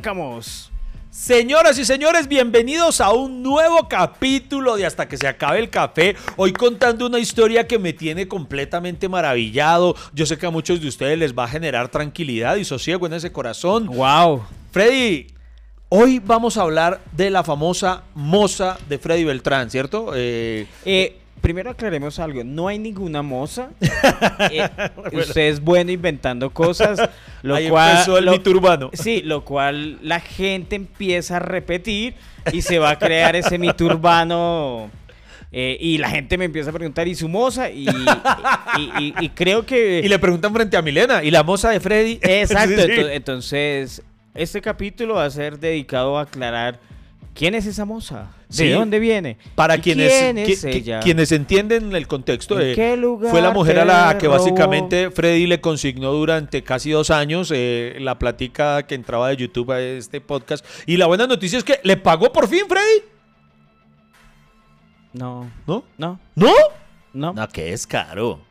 arrancamos. Señoras y señores, bienvenidos a un nuevo capítulo de Hasta que se acabe el café. Hoy contando una historia que me tiene completamente maravillado. Yo sé que a muchos de ustedes les va a generar tranquilidad y sosiego en ese corazón. Wow. Freddy, hoy vamos a hablar de la famosa moza de Freddy Beltrán, ¿cierto? Eh, eh primero aclaremos algo, no hay ninguna moza. Eh, usted es bueno inventando cosas, lo cual empezó el mito urbano. Sí, lo cual la gente empieza a repetir y se va a crear ese mito urbano. Eh, y la gente me empieza a preguntar, ¿y su moza? Y, creo que... Y le preguntan frente a Milena, ¿y la moza de Freddy? Exacto, entonces este capítulo va a ser dedicado a aclarar ¿Quién es esa moza? ¿De dónde viene? Para quienes, quienes entienden el contexto, de, fue la mujer a la que básicamente Freddy le consignó durante casi dos años eh, la plática que entraba de YouTube a este podcast. Y la buena noticia es que le pagó por fin, Freddy. No. ¿No? No. ¿No? No. No, que es caro.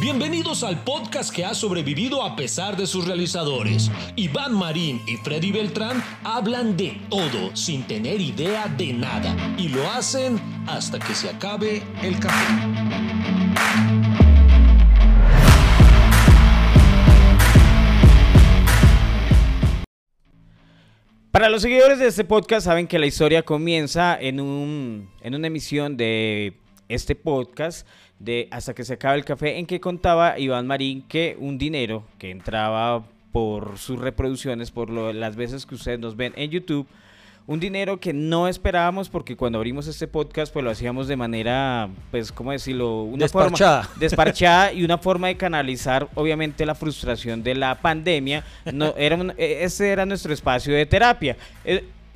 Bienvenidos al podcast que ha sobrevivido a pesar de sus realizadores. Iván Marín y Freddy Beltrán hablan de todo sin tener idea de nada y lo hacen hasta que se acabe el café. Para los seguidores de este podcast saben que la historia comienza en, un, en una emisión de este podcast de Hasta que se acabe el café, en que contaba Iván Marín que un dinero que entraba por sus reproducciones, por las veces que ustedes nos ven en YouTube, un dinero que no esperábamos porque cuando abrimos este podcast pues lo hacíamos de manera, pues, ¿cómo decirlo? Una desparchada. desparchada y una forma de canalizar obviamente la frustración de la pandemia. No, era e, ese era nuestro espacio de terapia.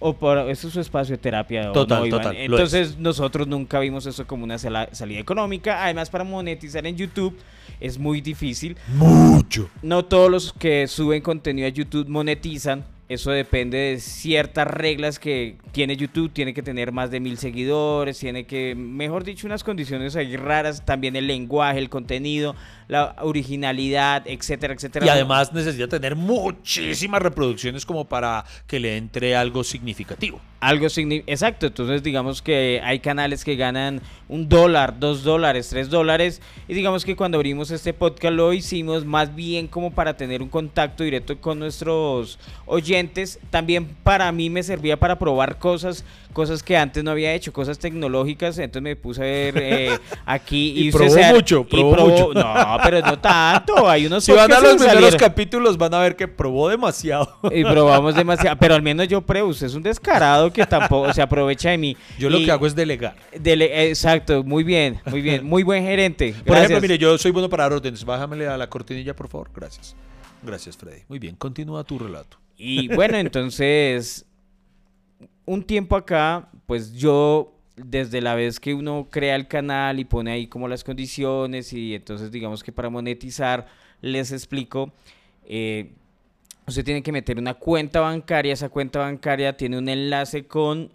O por, eso es su espacio de terapia. Total, total. Entonces nosotros nunca vimos eso como una salida económica. Además, para monetizar en YouTube es muy difícil. Mucho. No todos los que suben contenido a YouTube monetizan. Eso depende de ciertas reglas que tiene YouTube. Tiene que tener más de mil seguidores, tiene que, mejor dicho, unas condiciones ahí raras. También el lenguaje, el contenido la originalidad, etcétera, etcétera. Y además necesita tener muchísimas reproducciones como para que le entre algo significativo. Algo significativo, exacto. Entonces digamos que hay canales que ganan un dólar, dos dólares, tres dólares. Y digamos que cuando abrimos este podcast lo hicimos más bien como para tener un contacto directo con nuestros oyentes. También para mí me servía para probar cosas, cosas que antes no había hecho, cosas tecnológicas. Entonces me puse a ver eh, aquí. y, probó mucho, probó mucho. No, pero no tanto. Hay unos Si van a los primeros capítulos, van a ver que probó demasiado. Y probamos demasiado. Pero al menos yo pruebo. Usted es un descarado que tampoco se aprovecha de mí. Yo lo que hago es delegar. exacto, muy bien, muy bien. Muy buen gerente. Por ejemplo, mire, yo soy bueno para dar órdenes. Bájamele a la cortinilla, por favor. Gracias. Gracias, Freddy. Muy bien, continúa tu relato. Y bueno, entonces, un tiempo acá, pues yo desde la vez que uno crea el canal y pone ahí como las condiciones y entonces digamos que para monetizar les explico, eh, usted tiene que meter una cuenta bancaria, esa cuenta bancaria tiene un enlace con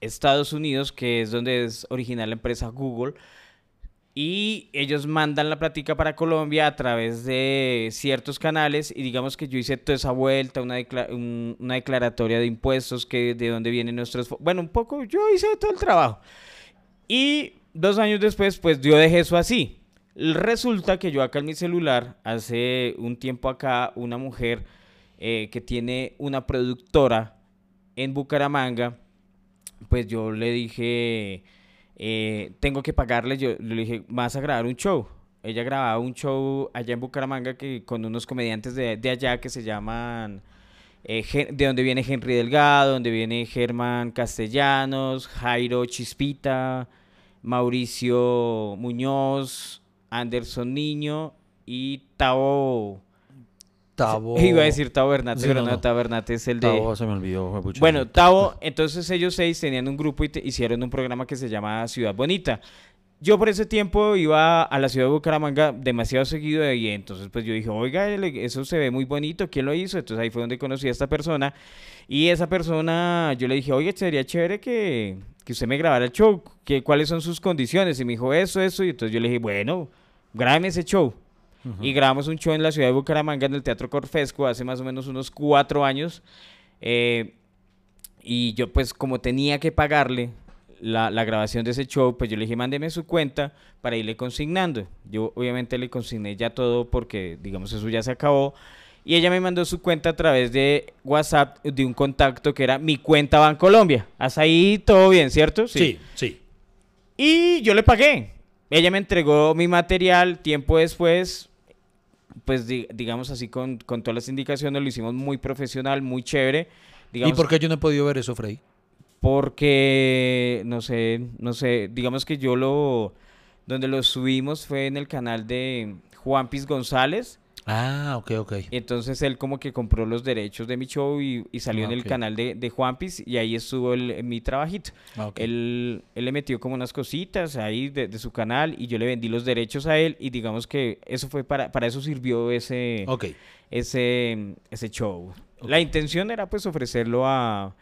Estados Unidos, que es donde es original la empresa Google, y ellos mandan la plática para Colombia a través de ciertos canales y digamos que yo hice toda esa vuelta, una, una declaratoria de impuestos, que de dónde vienen nuestros... Bueno, un poco, yo hice todo el trabajo. Y dos años después, pues yo dejé eso así. Resulta que yo acá en mi celular, hace un tiempo acá, una mujer eh, que tiene una productora en Bucaramanga, pues yo le dije eh, tengo que pagarle, yo le dije, vas a grabar un show. Ella grababa un show allá en Bucaramanga que, con unos comediantes de, allá que se llaman, eh, de donde viene Henry Delgado, donde viene Germán Castellanos, Jairo Chispita, Mauricio Muñoz, Anderson Niño y Tao Tavo. Iba a decir Tavo Bernate, pero no, Tavo Bernate es el de. Tavo se me olvidó. Bueno, Tavo, entonces ellos seis tenían un grupo y hicieron un programa que se llama Ciudad Bonita. Yo por ese tiempo iba a la ciudad de Bucaramanga demasiado seguido y entonces pues yo dije, oiga, eso se ve muy bonito, ¿quién lo hizo? Entonces ahí fue donde conocí a esta persona y esa persona, yo le dije, oye, sería chévere que, que usted me grabara el show, que, ¿cuáles son sus condiciones? Y me dijo, eso, eso, y entonces yo le dije, bueno, grábeme ese show. Y grabamos un show en la ciudad de Bucaramanga en el Teatro Corfesco hace más o menos unos cuatro años. Eh, y yo pues como tenía que pagarle la, la, grabación de ese show, pues yo le dije, mándeme su cuenta para irle consignando. Yo obviamente le consigné ya todo porque, digamos, eso ya se acabó. Y ella me mandó su cuenta a través de WhatsApp de un contacto que era mi cuenta Bancolombia. Hasta ahí todo bien, ¿cierto? Sí, sí. Y yo le pagué. Ella me entregó mi material tiempo después. Pues digamos así con, con todas las indicaciones, lo hicimos muy profesional, muy chévere. ¿Y por qué yo no he podido ver eso, Freddy? Porque, no sé, no sé, digamos que yo lo, donde lo subimos fue en el canal de Juan Piz González. Ah, ok, ok. Entonces él como que compró los derechos de mi show y, salió en el canal de, de Juanpis y ahí estuvo el, mi trabajito. Ah, él, él, le metió como unas cositas ahí de, su canal y yo le vendí los derechos a él y digamos que eso fue para, para eso sirvió ese, ese, ese show. La intención era pues ofrecerlo a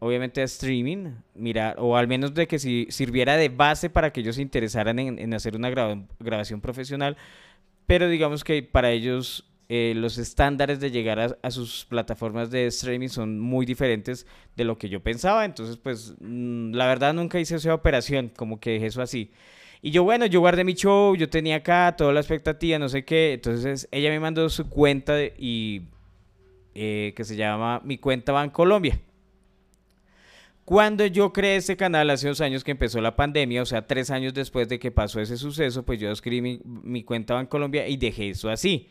obviamente a streaming, mirar, o al menos de que si sirviera de base para que ellos se interesaran en, hacer una grabación profesional, pero digamos que para ellos eh, los estándares de llegar a, sus plataformas de streaming son muy diferentes de lo que yo pensaba. Entonces, pues, mm, la verdad nunca hice esa operación, como que dejé eso así. Y yo, bueno, yo guardé mi show, yo tenía acá toda la expectativa, no sé qué. Entonces, ella me mandó su cuenta y eh, que se llama Mi Cuenta Bancolombia. Cuando yo creé ese canal hace dos años que empezó la pandemia, o sea, tres años después de que pasó ese suceso, pues yo escribí mi, cuenta en Colombia y dejé eso así.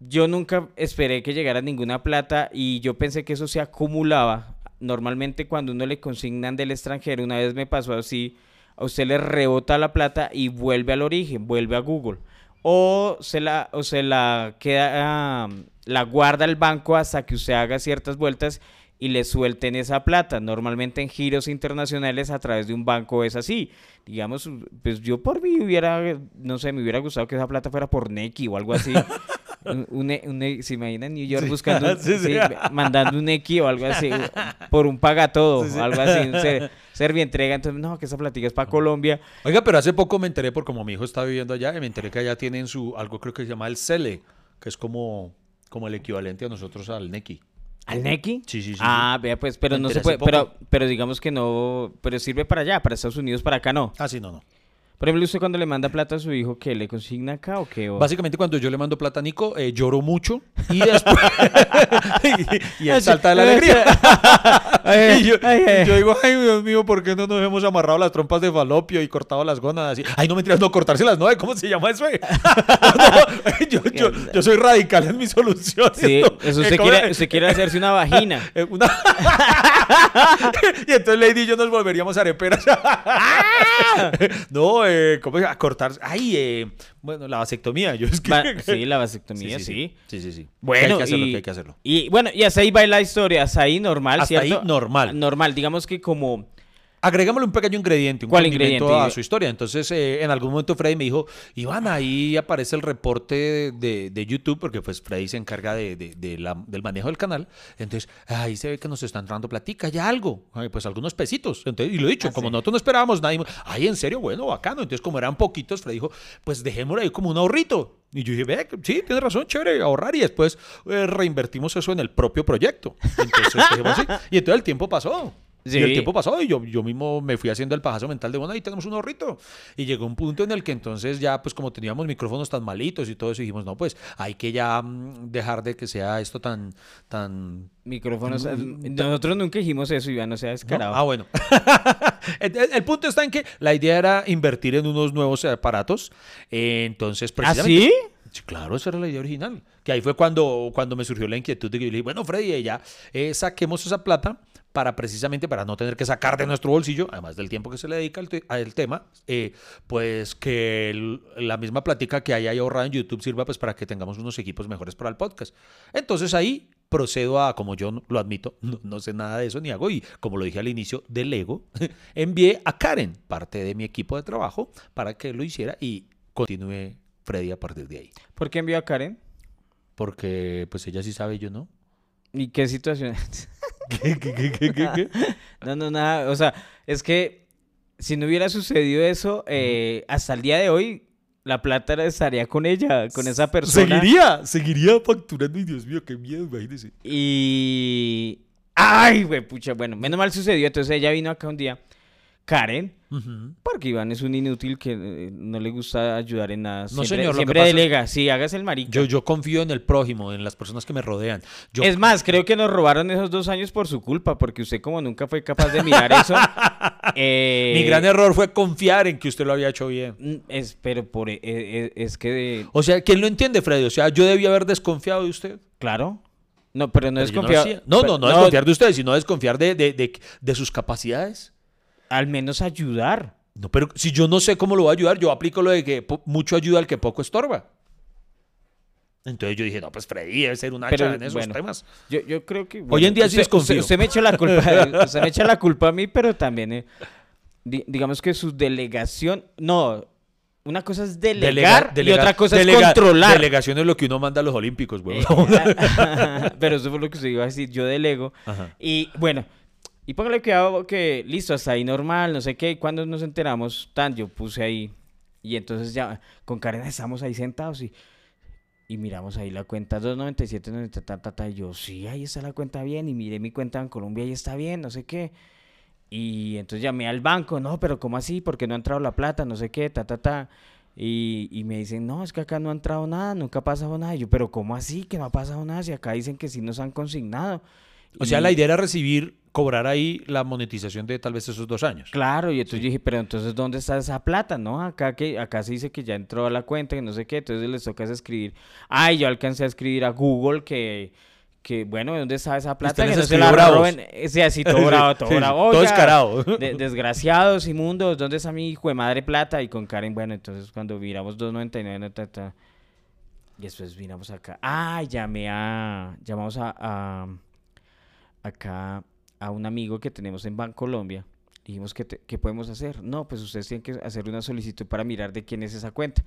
Yo nunca esperé que llegara ninguna plata y yo pensé que eso se acumulaba. Normalmente cuando uno le consignan del extranjero, una vez me pasó así, a usted le rebota la plata y vuelve al origen, vuelve a Google. O se la, o se la queda, la guarda el banco hasta que usted haga ciertas vueltas y le suelten esa plata. Normalmente en giros internacionales a través de un banco es así. Digamos, pues yo por mí hubiera, no sé, me hubiera gustado que esa plata fuera por Neki o algo así. un, se imagina en New York buscando, mandando un Neki o algo así, por un paga todo algo así, un ser, entrega. Entonces, no, que esa platica es para Colombia. Oiga, pero hace poco me enteré, por como mi hijo está viviendo allá, y me enteré que allá tienen su, algo creo que se llama el CELE, que es como, como el equivalente a nosotros al Neki. ¿Al Neki? Sí, sí, sí. Ah, vea, pues, pero no se puede, pero, pero digamos que no, pero sirve para allá, para Estados Unidos, para acá no. Ah, sí, no, no. Por ejemplo, usted cuando le manda plata a su hijo, ¿qué le consigna acá o qué? Básicamente cuando yo le mando plata a Nico, eh, lloro mucho y después... y, él salta de la alegría. y, yo, digo, ay Dios mío, ¿por qué no nos hemos amarrado las trompas de falopio y cortado las gónadas? Y, ay, no me no cortárselas, ¿no? ¿Cómo se llama eso? yo, yo, yo, soy radical en mi solución. Sí, eso usted, quiere, usted quiere hacerse una vagina. Eh, una... y entonces Lady y yo nos volveríamos areperas. ¡Ah! no, eh, ¿cómo a cortar? Ay, eh, bueno, la vasectomía. Yo es que... sí, la vasectomía, sí. Sí, sí, sí. Bueno, hay que hacerlo, y, hay que hacerlo. Y bueno, y hasta ahí va la historia, hasta ahí normal, hasta ahí normal. Normal, digamos que como Agregámosle un pequeño ingrediente, un ingrediente? a su historia. Entonces, eh, en algún momento Freddy me dijo, Iván, ahí aparece el reporte de, YouTube, porque pues Freddy se encarga de, del manejo del canal. Entonces, ahí se ve que nos están dando platica, ya algo, pues algunos pesitos. Entonces, y lo he dicho, ah, como nosotros no esperábamos nadie, ay, en serio, bueno, bacano. Entonces, como eran poquitos, Freddy dijo, pues dejémoslo ahí como un ahorrito. Y yo dije, ve, sí, tienes razón, chévere, ahorrar y después eh, reinvertimos eso en el propio proyecto. Entonces, así. Y entonces el tiempo pasó. Y el tiempo pasó y yo, yo mismo me fui haciendo el pajazo mental de, bueno, ahí tenemos un ahorrito. Y llegó un punto en el que entonces ya, pues como teníamos micrófonos tan malitos y todo eso, dijimos, no, pues hay que ya mm, dejar de que sea esto tan... tan Micrófonos... nosotros nunca dijimos eso, Iván, no sea descarado. Ah, bueno. el, punto está en que la idea era invertir en unos nuevos aparatos. entonces, ¿Ah, precisamente... ¿Ah, sí? Claro, esa era la idea original. Que ahí fue cuando, cuando me surgió la inquietud de que yo le dije, bueno, Freddy, ya eh, saquemos esa plata para precisamente para no tener que sacar de nuestro bolsillo, además del tiempo que se le dedica al, tema, eh, pues que la misma plática que hay ahí ahorrada en YouTube sirva pues para que tengamos unos equipos mejores para el podcast. Entonces ahí procedo a, como yo lo admito, no, sé nada de eso ni hago, y como lo dije al inicio del ego, envié a Karen, parte de mi equipo de trabajo, para que lo hiciera y continúe Freddy a partir de ahí. ¿Por qué envió a Karen? Porque pues ella sí sabe, yo no. ¿Y qué situación? ¿Qué, qué, qué, qué, No, no, nada. O sea, es que si no hubiera sucedido eso, eh, hasta el día de hoy, la plata estaría con ella, con esa persona. Seguiría, seguiría facturando. Y Dios mío, qué miedo, imagínese. Y. Ay, güey, pucha, bueno, menos mal sucedió. Entonces ella vino acá un día Karen, porque Iván es un inútil que eh, no le gusta ayudar en nada. No, siempre, Siempre delega, sí, hágase el marico. Yo, yo confío en el prójimo, en las personas que me rodean. Es más, creo que nos robaron esos dos años por su culpa, porque usted como nunca fue capaz de mirar eso. Eh, Mi gran error fue confiar en que usted lo había hecho bien. Mm, es, pero por, eh, es, que... O sea, ¿quién lo entiende, Freddy? O sea, yo debía haber desconfiado de usted. Claro. No, pero no desconfiar. No, no, no, desconfiar de usted, sino desconfiar de, de sus capacidades al menos ayudar. No, pero si yo no sé cómo lo voy a ayudar, yo aplico lo de que mucho ayuda al que poco estorba. Entonces yo dije, no, pues Freddy debe ser un hacha en esos temas. Yo, yo, creo que... Hoy en día sí desconfío. Usted, me echa la culpa, usted me echa la culpa a mí, pero también, eh, digamos que su delegación... No, una cosa es delegar, y otra cosa es controlar. Delegación es lo que uno manda a los olímpicos, güey. pero eso fue lo que usted iba a decir, yo delego. Y bueno... Y póngale cuidado que, listo, hasta ahí normal, no sé qué. Y cuando nos enteramos, tan, yo puse ahí. Y entonces ya, con Karen estamos ahí sentados y, y miramos ahí la cuenta 297, ta, ta, ta, y yo, sí, ahí está la cuenta bien. Y miré mi cuenta en Colombia, ahí está bien, no sé qué. Y entonces llamé al banco, no, pero ¿cómo así? Porque no ha entrado la plata, no sé qué, ta, ta, ta. Y, y, me dicen, no, es que acá no ha entrado nada, nunca ha pasado nada. Y yo, pero ¿cómo así que no ha pasado nada? Si acá dicen que sí nos han consignado. O sea, la idea era recibir, cobrar ahí la monetización de tal vez esos dos años. Claro, y entonces dije, pero entonces, ¿dónde está esa plata? No, acá que acá se dice que ya entró a la cuenta, que no sé qué, entonces les toca escribir. Ay, yo alcancé a escribir a Google que que bueno, ¿dónde está esa plata? Que no se la roben. Sí, así todo bravo, todo bravo. todo descarado. desgraciados, inmundos, ¿dónde está mi hijo de madre plata? Y con Karen, bueno, entonces cuando miramos 299, ta, ta, y después miramos acá. Ah, llamé a, llamamos a acá a un amigo que tenemos en Bancolombia. Dijimos, ¿qué podemos hacer? No, pues ustedes tienen que hacer una solicitud para mirar de quién es esa cuenta.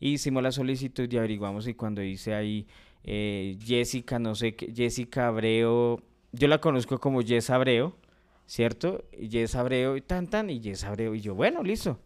hicimos la solicitud y averiguamos y cuando dice ahí eh, Jessica, no sé qué, Jessica Abreu, yo la conozco como Jess Abreu, ¿cierto? Jess Abreu y tan tan y Jess Abreu y yo, bueno, listo.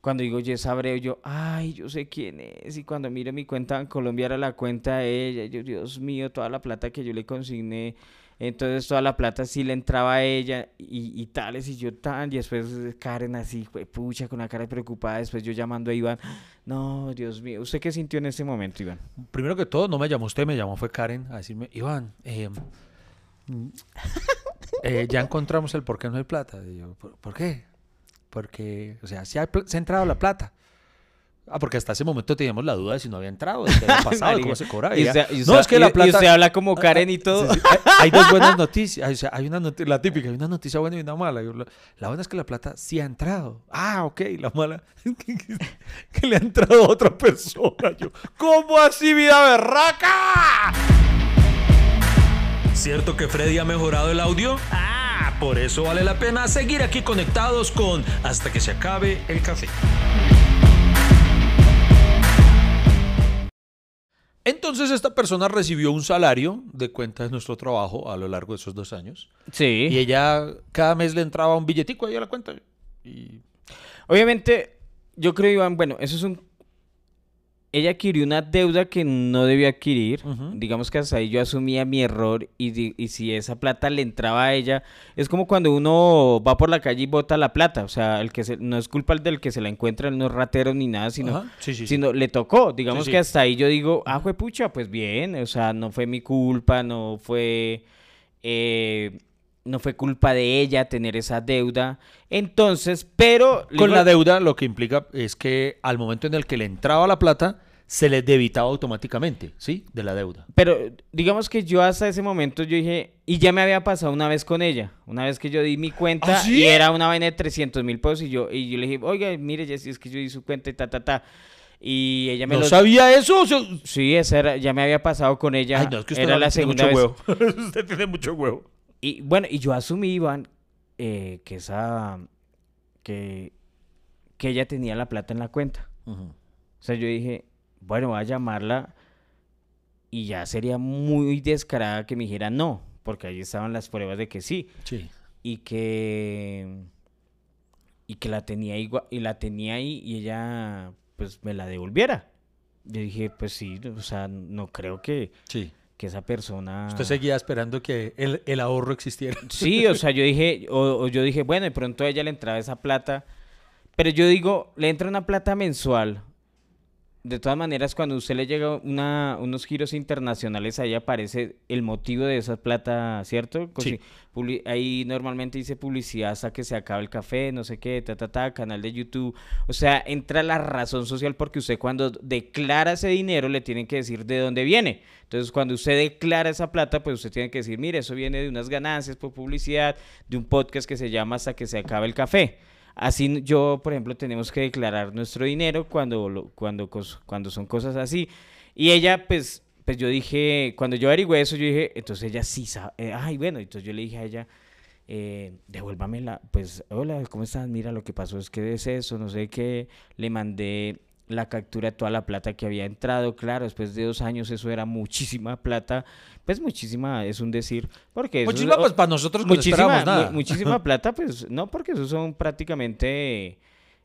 Cuando digo Jess Abreu, yo, ay, yo sé quién es. Y cuando miro mi cuenta en Colombia era la cuenta de ella. Yo, Dios mío, toda la plata que yo le consigné entonces toda la plata sí le entraba a ella y, y tales y yo tan. Y después Karen así, pucha, con una cara preocupada. Después yo llamando a Iván. No, Dios mío. ¿Usted qué sintió en ese momento, Iván? Primero que todo, no me llamó usted, me llamó fue Karen a decirme, Iván, eh, eh, ya encontramos el por qué no hay plata. Y yo, ¿por, qué? Porque, o sea, se ha, se ha entrado la plata. Ah, porque hasta ese momento teníamos la duda de si no había entrado, de qué había pasado, de cómo se cobraba. no, es que la plata... Y usted habla como ah, Karen y todo. Hay, dos buenas noticias. Hay, una la típica, hay una noticia buena y una mala. La, buena es que la plata sí ha entrado. Ah, ok. La mala que le ha entrado a otra persona. Yo, ¿cómo así, vida berraca? ¿Cierto que Freddy ha mejorado el audio? Ah, por eso vale la pena seguir aquí conectados con Hasta que se acabe el café. Entonces esta persona recibió un salario de cuenta de nuestro trabajo a lo largo de esos dos años. Sí. Y ella cada mes le entraba un billetico ahí a la cuenta. Y... Obviamente, yo creo, Iván, bueno, eso es un ella adquirió una deuda que no debía adquirir. Digamos que hasta ahí yo asumía mi error y, si esa plata le entraba a ella, es como cuando uno va por la calle y bota la plata. O sea, el que no es culpa del que se la encuentra, no es ratero ni nada, sino, sino le tocó. Digamos que hasta ahí yo digo, ah, fue pucha, pues bien. O sea, no fue mi culpa, no fue... Eh, no fue culpa de ella tener esa deuda. Entonces, pero... Con la deuda lo que implica es que al momento en el que le entraba la plata, se le debitaba automáticamente, ¿sí? De la deuda. Pero digamos que yo hasta ese momento yo dije, y ya me había pasado una vez con ella, una vez que yo di mi cuenta ¿Ah, y era una vaina de 300 mil pesos y yo, y yo le dije, oiga, mire, si es que yo di su cuenta y ta, ta, ta. Y ella me ¿No sabía eso? Sí, esa era, ya me había pasado con ella. Ay, no, es que usted era la segunda mucho vez. Huevo. usted tiene mucho huevo. Y bueno, y yo asumí, Iván, eh, que esa. Que, que ella tenía la plata en la cuenta. O sea, yo dije, bueno, voy a llamarla. Y ya sería muy descarada que me dijera no, porque ahí estaban las pruebas de que sí. Sí. Y que. Y que la tenía igual, y la tenía ahí y ella pues me la devolviera. Yo dije, pues sí, o sea, no creo que, sí. Que esa persona... Usted seguía esperando que el, el ahorro existiera. Sí, o sea, yo dije, o, yo dije, bueno, de pronto a ella le entraba esa plata, pero yo digo, le entra una plata mensual, de todas maneras, cuando usted le llega una, unos giros internacionales, ahí aparece el motivo de esa plata, ¿cierto? Sí. Ahí normalmente dice publicidad hasta que se acaba el café, no sé qué, ta, ta, ta, canal de YouTube. O sea, entra la razón social porque usted cuando declara ese dinero le tienen que decir de dónde viene. Entonces, cuando usted declara esa plata, pues usted tiene que decir, mire, eso viene de unas ganancias por publicidad, de un podcast que se llama Hasta que se acabe el café. Así yo, por ejemplo, tenemos que declarar nuestro dinero cuando, cuando, cuando son cosas así. Y ella, pues, pues yo dije, cuando yo averigüé eso, yo dije, entonces ella sí sabe. Eh, ay, bueno, entonces yo le dije a ella, eh, devuélvamela. Pues, hola, ¿cómo estás? Mira, lo que pasó es que es eso, no sé qué. Le mandé la captura de toda la plata que había entrado. Claro, después de dos años eso era muchísima plata. Pues muchísima es un decir. Porque muchísima, pues para nosotros no muchísima, nada. muchísima plata, pues no, porque eso son prácticamente...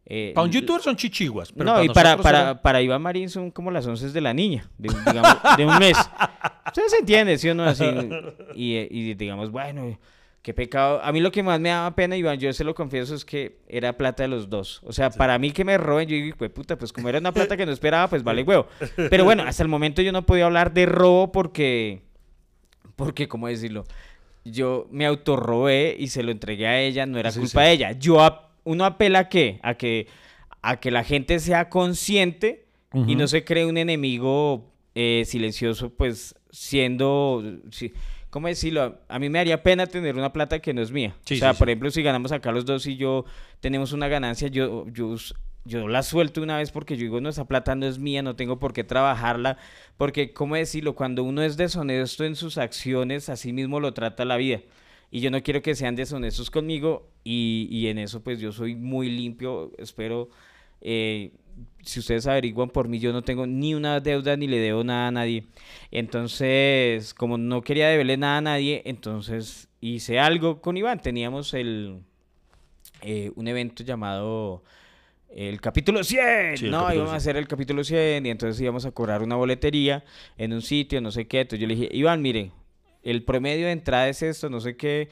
Eh, para un youtuber son chichiguas. no, y para, para, para Iván Marín son como las once de la niña, de, digamos, de un mes. Entonces se entiende, ¿sí o no? Así, y, y digamos, bueno, Qué pecado. A mí lo que más me daba pena, Iván, yo se lo confieso, es que era plata de los dos. O sea, para mí que me roben, yo digo, puta, pues como era una plata que no esperaba, pues vale huevo. Pero bueno, hasta el momento yo no podía hablar de robo porque, porque, ¿cómo decirlo? Yo me autorrobé y se lo entregué a ella, no era culpa de ella. Yo, uno apela a qué? A que, a que la gente sea consciente y no se cree un enemigo eh, silencioso, pues siendo... ¿cómo decirlo? A mí me haría pena tener una plata que no es mía. o sea, por ejemplo, si ganamos acá los dos y yo tenemos una ganancia, yo, yo, yo la suelto una vez porque yo digo, no, esa plata no es mía, no tengo por qué trabajarla. Porque, ¿cómo decirlo? Cuando uno es deshonesto en sus acciones, así mismo lo trata la vida. Y yo no quiero que sean deshonestos conmigo y, y en eso pues yo soy muy limpio, espero... Eh, si ustedes averiguan por mí, yo no tengo ni una deuda ni le debo nada a nadie. Entonces, como no quería deberle nada a nadie, entonces hice algo con Iván. Teníamos el, eh, un evento llamado el capítulo 100. no, íbamos a hacer el capítulo 100 y entonces íbamos a cobrar una boletería en un sitio, no sé qué. Entonces yo le dije, Iván, mire, el promedio de entrada es esto, no sé qué.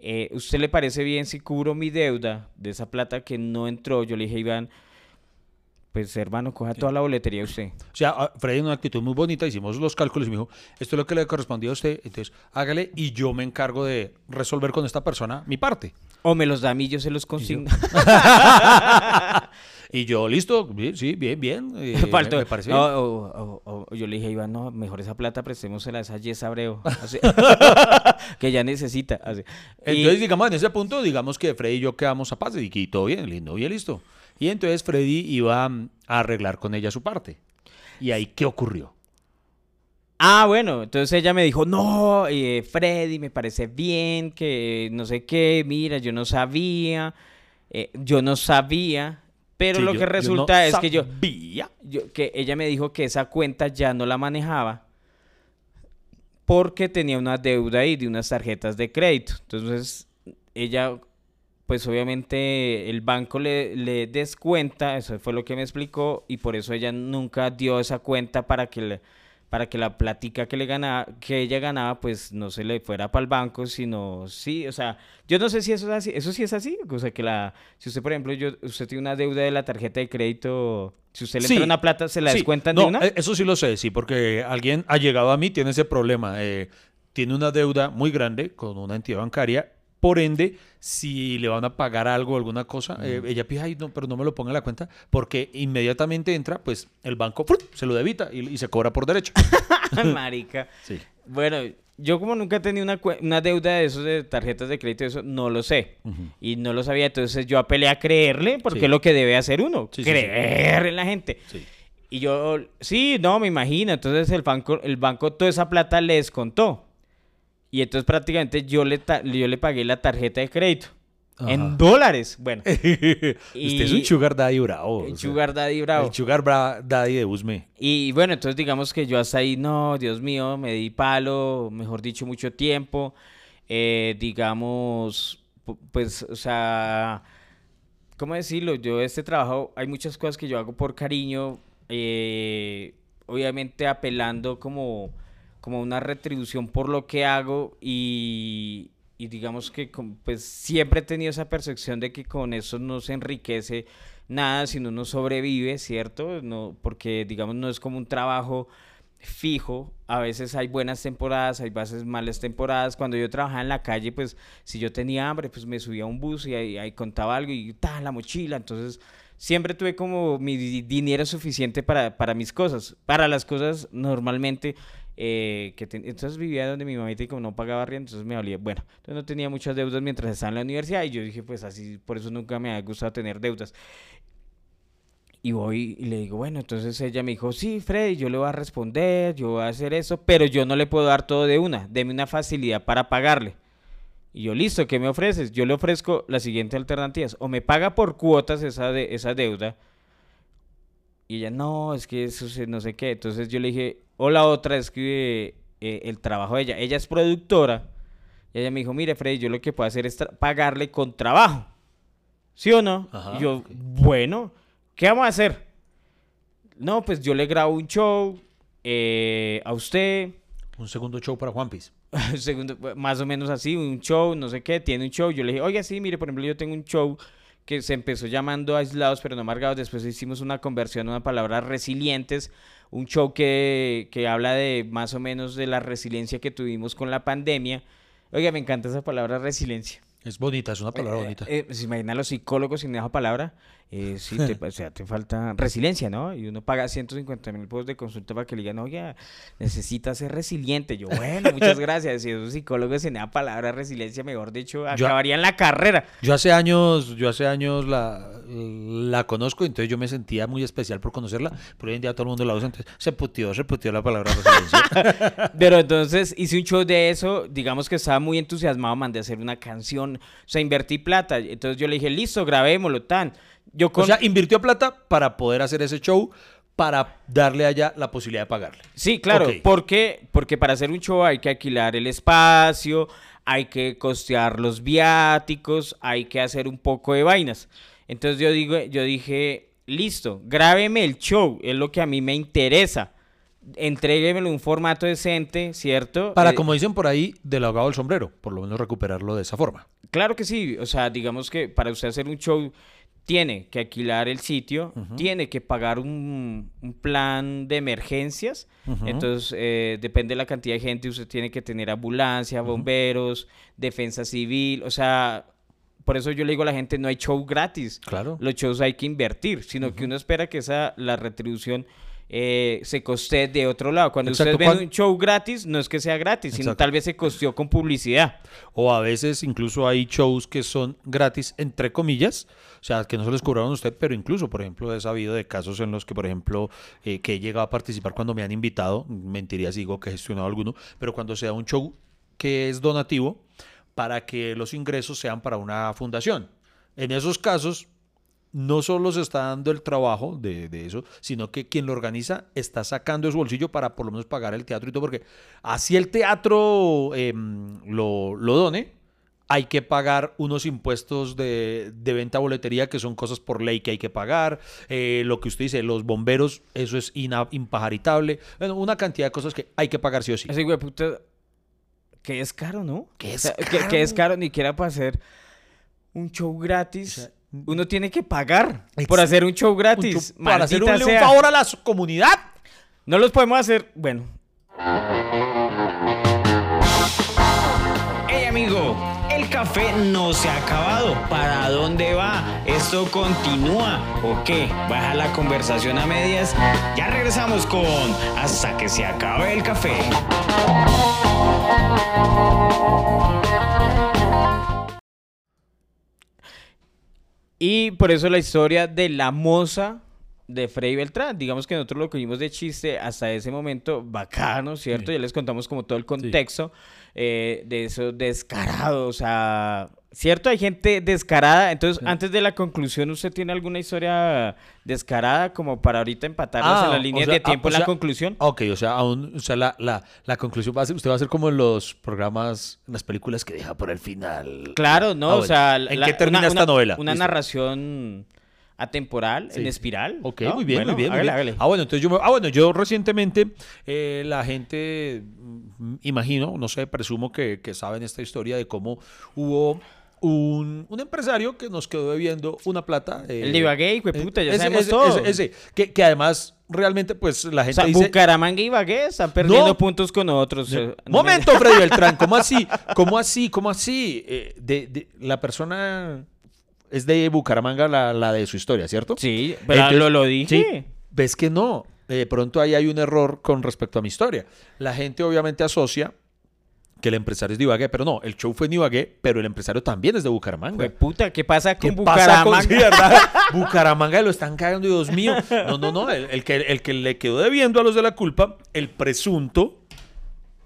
Eh, ¿Usted le parece bien si cubro mi deuda de esa plata que no entró? Yo le dije, Iván, pues hermano, coja toda la boletería usted. O sea, ah, Freddy en una actitud muy bonita, hicimos los cálculos y me dijo, esto es lo que le correspondía a usted, entonces hágale y yo me encargo de resolver con esta persona mi parte. O me los da a mí, yo se los consigno. Y yo, listo, sí, bien, bien. Eh, me, parece bien. O, yo le dije a Iván, no, mejor esa plata prestémosela a esa Yes Abreu, que ya necesita. Entonces, digamos, en ese punto, digamos que Freddy y yo quedamos a paz y todo bien, lindo, bien, listo. Y entonces Freddy iba a arreglar con ella su parte. ¿Y ahí qué ocurrió? Ah, bueno, entonces ella me dijo, no, eh, Freddy, me parece bien, que no sé qué, mira, yo no sabía, eh, yo no sabía, pero lo que resulta es que yo, yo, que ella me dijo que esa cuenta ya no la manejaba porque tenía una deuda ahí de unas tarjetas de crédito. Entonces, ella pues obviamente el banco le, le, descuenta, eso fue lo que me explicó, y por eso ella nunca dio esa cuenta para que le, para que la plática que le ganaba, que ella ganaba, pues no se le fuera para el banco, sino sí, o sea, yo no sé si eso es así, eso sí es así, o sea que la, si usted por ejemplo, yo, usted tiene una deuda de la tarjeta de crédito, si usted le entra una plata, ¿se la descuentan de una? Eh, eso sí lo sé, sí, porque alguien ha llegado a mí, tiene ese problema, eh, tiene una deuda muy grande con una entidad bancaria por ende, si le van a pagar algo, alguna cosa, eh, ella pide, ay, no, pero no me lo ponga en la cuenta, porque inmediatamente entra, pues el banco se lo debita y, se cobra por derecho. Marica. Sí. Bueno, yo como nunca he tenido una, deuda de esos de tarjetas de crédito, eso no lo sé. Y no lo sabía, entonces yo apelé a creerle, porque es lo que debe hacer uno, creer en la gente. Y yo, sí, no, me imagino. Entonces el banco, el banco toda esa plata le descontó. Y entonces prácticamente yo le, yo le pagué la tarjeta de crédito. En dólares. Bueno. Usted es un sugar daddy bravo. Un sugar daddy bravo. El sugar daddy de Usme. Y bueno, entonces digamos que yo hasta ahí, no, Dios mío, me di palo, mejor dicho, mucho tiempo. Eh, digamos, pues, o sea, ¿cómo decirlo? Yo este trabajo, hay muchas cosas que yo hago por cariño, eh, obviamente apelando como, como una retribución por lo que hago y, y digamos que pues siempre he tenido esa percepción de que con eso no se enriquece nada, sino uno sobrevive, ¿cierto? No, porque digamos no es como un trabajo fijo, a veces hay buenas temporadas, hay veces malas temporadas. Cuando yo trabajaba en la calle, pues si yo tenía hambre, pues me subía a un bus y ahí, contaba algo y ta, la mochila. Entonces siempre tuve como mi dinero suficiente para, para mis cosas. Para las cosas normalmente eh, que entonces vivía donde mi mamita y como no pagaba arriendo, entonces me valía, bueno, entonces no tenía muchas deudas mientras estaba en la universidad y yo dije, pues así, por eso nunca me ha gustado tener deudas. Y voy y le digo, bueno, entonces ella me dijo, sí, Freddy, yo le voy a responder, yo voy a hacer eso, pero yo no le puedo dar todo de una, deme una facilidad para pagarle. Y yo, listo, ¿qué me ofreces? Yo le ofrezco las siguientes alternativas. O me paga por cuotas esa, de, esa deuda. Y ella, no, es que eso no sé qué. Entonces yo le dije, o la otra es que eh, el trabajo de ella. Ella es productora. Y ella me dijo, mire, Freddy, yo lo que puedo hacer es pagarle con trabajo. ¿Sí o no? y yo, bueno. ¿Qué vamos a hacer? No, pues yo le grabo un show eh, a usted. Un segundo show para Juan Piz. segundo, más o menos así, un show, no sé qué, tiene un show. Yo le dije, oiga, sí, mire, por ejemplo, yo tengo un show que se empezó llamando aislados pero no amargados. Después hicimos una conversión a una palabra resilientes, un show que, que habla de más o menos de la resiliencia que tuvimos con la pandemia. Oiga, me encanta esa palabra resiliencia. Es bonita, es una palabra eh, bonita. Eh, ¿Se imagina los psicólogos sin esa palabra? Eh, sí, te, o sea, te falta resiliencia, ¿no? Y uno paga 150 mil pesos de consulta para que le digan, oye, necesitas ser resiliente. Yo, bueno, muchas gracias. Si esos psicólogos sin esa palabra resiliencia, mejor dicho, acabarían la carrera. Yo hace años, yo hace años la, la conozco, entonces yo me sentía muy especial por conocerla, pero hoy en día todo el mundo la usa, entonces se putió, se putió la palabra resiliencia. pero entonces hice un show de eso, digamos que estaba muy entusiasmado, mandé a hacer una canción, o sea, invertí plata. Entonces yo le dije, listo, grabémoslo, tan. Yo O sea, invirtió plata para poder hacer ese show, para darle allá la posibilidad de pagarle. Sí, claro. ¿Por qué? Porque para hacer un show hay que alquilar el espacio, hay que costear los viáticos, hay que hacer un poco de vainas. Entonces yo digo, yo dije, listo, grábeme el show, es lo que a mí me interesa. Entréguemelo en un formato decente, ¿cierto? Para, eh, como dicen por ahí, del ahogado del sombrero, por lo menos recuperarlo de esa forma. Claro que sí, o sea, digamos que para usted hacer un show tiene que alquilar el sitio, tiene que pagar un, plan de emergencias, entonces eh, depende de la cantidad de gente, usted tiene que tener ambulancia, bomberos, defensa civil, o sea, por eso yo le digo a la gente, no hay show gratis, claro. los shows hay que invertir, sino que uno espera que esa, la retribución eh, se coste de otro lado. Cuando usted ve un show gratis, no es que sea gratis, sino tal vez se costeó con publicidad. O a veces incluso hay shows que son gratis, entre comillas, o sea, que no se les cobraron a usted, pero incluso, por ejemplo, he sabido de casos en los que, por ejemplo, eh, que he llegado a participar cuando me han invitado, mentiría si digo que he gestionado alguno, pero cuando sea un show que es donativo, para que los ingresos sean para una fundación. En esos casos, no solo se está dando el trabajo de, eso, sino que quien lo organiza está sacando de su bolsillo para por lo menos pagar el teatro y todo, porque así el teatro em, lo, done, hay que pagar unos impuestos de, de, venta boletería que son cosas por ley que hay que pagar, eh, lo que usted dice, los bomberos, eso es impajaritable, bueno, una cantidad de cosas que hay que pagar sí o sí. Así, güey, puta, que es caro, ¿no? Que es, caro? Que, es caro, ni siquiera para hacer un show gratis. Uno tiene que pagar por hacer un show gratis. para hacer un, favor a la comunidad. No los podemos hacer. Bueno. Hey amigo, el café no se ha acabado. ¿Para dónde va? ¿Esto continúa o qué? ¿Baja la conversación a medias? Ya regresamos con Hasta que se acabe el café. Y por eso la historia de la moza de Freddy Beltrán. Digamos que nosotros lo cogimos de chiste hasta ese momento bacano, ¿cierto? Ya les contamos como todo el contexto eh, de eso descarado, o sea, ¿cierto? Hay gente descarada. Entonces, antes de la conclusión, ¿usted tiene alguna historia descarada como para ahorita empatarlas en la ah, línea de tiempo en la conclusión? Ok, o sea, aún, o sea la, la, la, conclusión va a ser, usted va a ser como en los programas, en las películas que deja por el final. Claro, ¿no? Ah, o sea, ¿en qué termina esta novela? Una narración atemporal, en espiral. Ok, muy bien, muy bien. Ah, bueno, entonces yo, ah, bueno, yo recientemente eh, la gente, mm, imagino, no sé, presumo que, que saben esta historia de cómo hubo un, un, empresario que nos quedó debiendo una plata. Eh, el de Ibagué, puta, ya sabemos todo. Ese, que, que, además realmente pues la gente o sea, dice... Bucaramanga y Ibagué están perdiendo puntos con otros. Eh, momento, Freddy Beltrán, ¿cómo así? ¿Cómo así? ¿Cómo así? de, de, la persona es de Bucaramanga la, de su historia, ¿cierto? Sí, pero lo, lo dije. Ves que no. De pronto ahí hay un error con respecto a mi historia. La gente obviamente asocia que el empresario es de Ibagué, pero no, el show fue en Ibagué, pero el empresario también es de Bucaramanga. puta, ¿qué pasa con Bucaramanga? Bucaramanga lo están cagando, Dios mío. No, no, no, el, que, el que le quedó debiendo a los de la culpa, el presunto,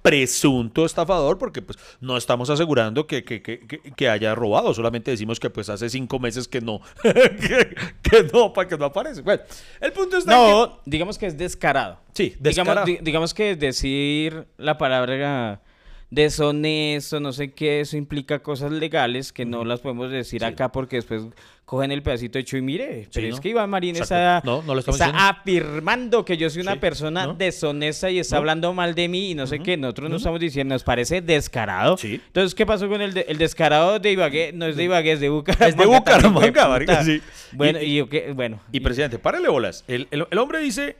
presunto estafador, porque pues no estamos asegurando que, que, que, haya robado, solamente decimos que pues hace cinco meses que no, que, no, para que no aparece. Bueno, el punto es No, digamos que es descarado. Sí, descarado. Digamos, digamos que decir la palabra deshonesto, no sé qué, eso implica cosas legales que no las podemos decir acá porque después cogen el pedacito hecho y mire, pero es que Iván Marín está, afirmando que yo soy una persona deshonesta y está hablando mal de mí y no sé qué, nosotros no estamos diciendo, nos parece descarado. Entonces, ¿qué pasó con el, el descarado de Ibagué? No es de Ibagué, es de Bucaramanga. Es de Bucaramanga, Bueno, y, bueno. Y, presidente, párale bolas. el, el hombre dice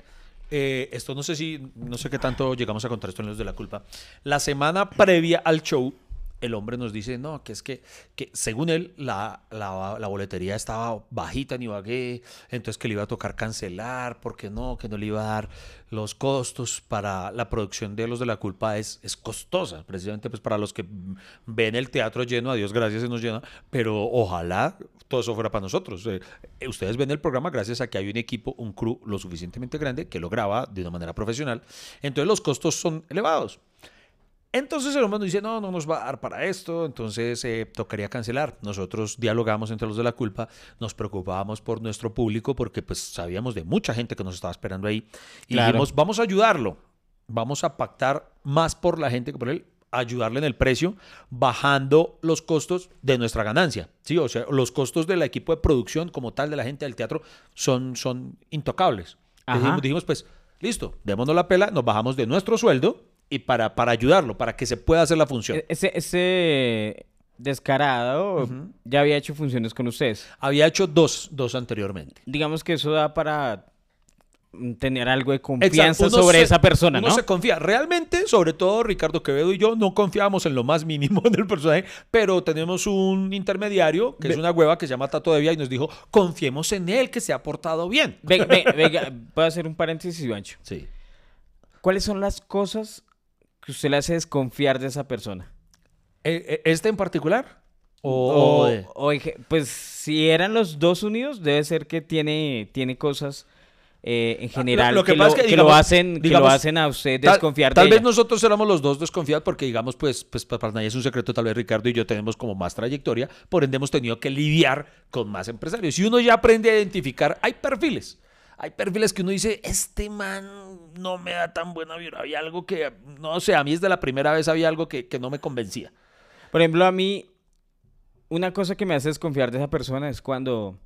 eh, esto no sé si, no sé qué tanto llegamos a contar esto en los de la culpa. La semana previa al show, el hombre nos dice, no, que es que, que según él, la, la, boletería estaba bajita en Ibagué, entonces que le iba a tocar cancelar, porque no, que no le iba a dar los costos para la producción de Los de la Culpa es, es costosa, precisamente pues para los que ven el teatro lleno, a Dios gracias se nos llena, pero ojalá todo eso fuera para nosotros. Eh, ustedes ven el programa gracias a que hay un equipo, un crew lo suficientemente grande que lo graba de una manera profesional, entonces los costos son elevados. Entonces el hombre nos dice, no, no nos va a dar para esto, entonces eh, tocaría cancelar. Nosotros dialogamos entre los de la culpa, nos preocupábamos por nuestro público porque pues sabíamos de mucha gente que nos estaba esperando ahí y dijimos, vamos a ayudarlo, vamos a pactar más por la gente que por él, ayudarle en el precio, bajando los costos de nuestra ganancia. Sí, o sea, los costos del equipo de producción como tal de la gente del teatro son, son intocables. Dijimos, dijimos, pues, listo, démonos la pela, nos bajamos de nuestro sueldo y para, para ayudarlo, para que se pueda hacer la función. E-, ese, ese descarado ya había hecho funciones con ustedes. Había hecho dos, dos anteriormente. Digamos que eso da para tener algo de confianza sobre esa persona, uno se confía. Realmente, sobre todo Ricardo Quevedo y yo, no confiamos en lo más mínimo del personaje, pero tenemos un intermediario, que es una hueva que se llama Tato de Vía, y nos dijo, confiemos en él, que se ha portado bien. Venga, venga, voy a hacer un paréntesis, Ivancho. Sí. ¿Cuáles son las cosas que usted le hace desconfiar de esa persona? ¿E, e, ¿Este en particular? O, pues si eran los dos unidos, debe ser que tiene, tiene cosas eh, en general lo, que, lo, hacen, que lo hacen a usted desconfiar tal, de Tal vez nosotros éramos los dos desconfiados porque digamos, pues, pues para nadie es un secreto, tal vez Ricardo y yo tenemos como más trayectoria, por ende hemos tenido que lidiar con más empresarios. Y uno ya aprende a identificar, hay perfiles hay perfiles que uno dice, este man no me da tan buena vibra. Había algo que, no sé, a mí desde la primera vez había algo que, no me convencía. Por ejemplo, a mí, una cosa que me hace desconfiar de esa persona es cuando,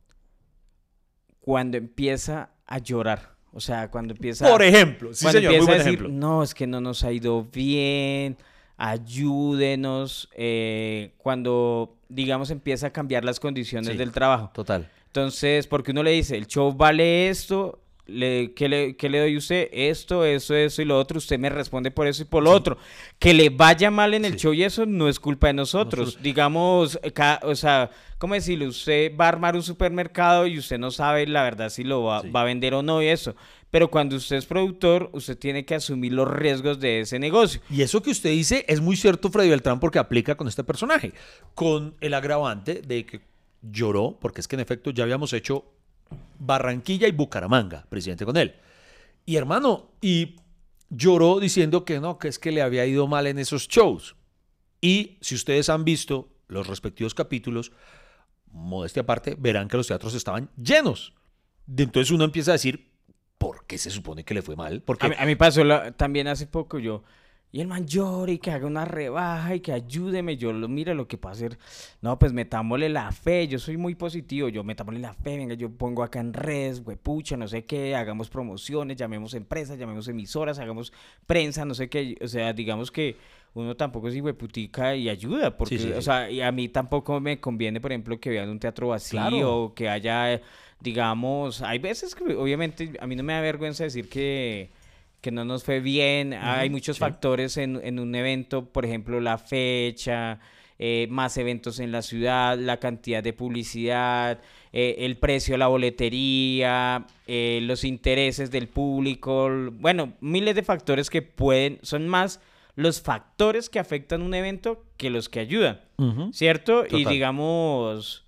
cuando empieza a llorar. O sea, cuando empieza... Por ejemplo, sí señor, empieza a decir, no, es que no nos ha ido bien, ayúdenos. Eh, cuando, digamos, empieza a cambiar las condiciones del trabajo. Total. Entonces, porque uno le dice, el show vale esto, le, ¿qué, le, ¿qué, le, doy a usted? Esto, eso, eso y lo otro. Usted me responde por eso y por lo otro. Que le vaya mal en el show y eso no es culpa de nosotros. Digamos, o sea, ¿cómo decirle? Usted va a armar un supermercado y usted no sabe la verdad si lo va, va, a vender o no y eso. Pero cuando usted es productor, usted tiene que asumir los riesgos de ese negocio. Y eso que usted dice es muy cierto, Freddy Beltrán, porque aplica con este personaje. Con el agravante de que lloró, porque es que en efecto ya habíamos hecho Barranquilla y Bucaramanga, presidente con él. Y hermano, y lloró diciendo que no, que es que le había ido mal en esos shows. Y si ustedes han visto los respectivos capítulos, modestia aparte, verán que los teatros estaban llenos. Entonces uno empieza a decir, ¿por qué se supone que le fue mal? Porque a, mí, pasó también hace poco, yo, y el man llora y que haga una rebaja y que ayúdeme. Yo lo mira lo que puedo hacer. No, pues metámosle la fe. Yo soy muy positivo. Yo metámosle la fe. Venga, yo pongo acá en redes, pucha, no sé qué. Hagamos promociones, llamemos empresas, llamemos emisoras, hagamos prensa, no sé qué. O sea, digamos que uno tampoco es putica y ayuda. Porque, o sea, y a mí tampoco me conviene, por ejemplo, que vean un teatro vacío o que haya, digamos, hay veces que obviamente a mí no me da vergüenza decir que que no nos fue bien. Hay muchos factores en, en, un evento, por ejemplo, la fecha, eh, más eventos en la ciudad, la cantidad de publicidad, eh, el precio de la boletería, eh, los intereses del público, bueno, miles de factores que pueden, son más los factores que afectan un evento que los que ayudan, ¿cierto? Y digamos,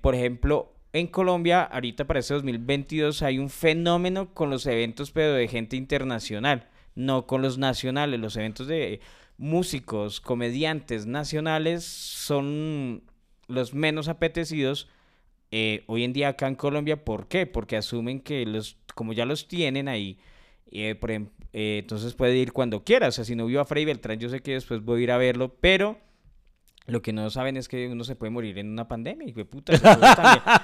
por ejemplo, en Colombia, ahorita para este 2022, hay un fenómeno con los eventos, pero de gente internacional, no con los nacionales. Los eventos de músicos, comediantes nacionales son los menos apetecidos eh, hoy en día acá en Colombia. ¿Por qué? Porque asumen que los, como ya los tienen ahí, eh, por eh, entonces puede ir cuando quiera. O sea, si no vio a Freddy Beltrán, yo sé que después voy a ir a verlo, pero lo que no saben es que uno se puede morir en una pandemia y que puta,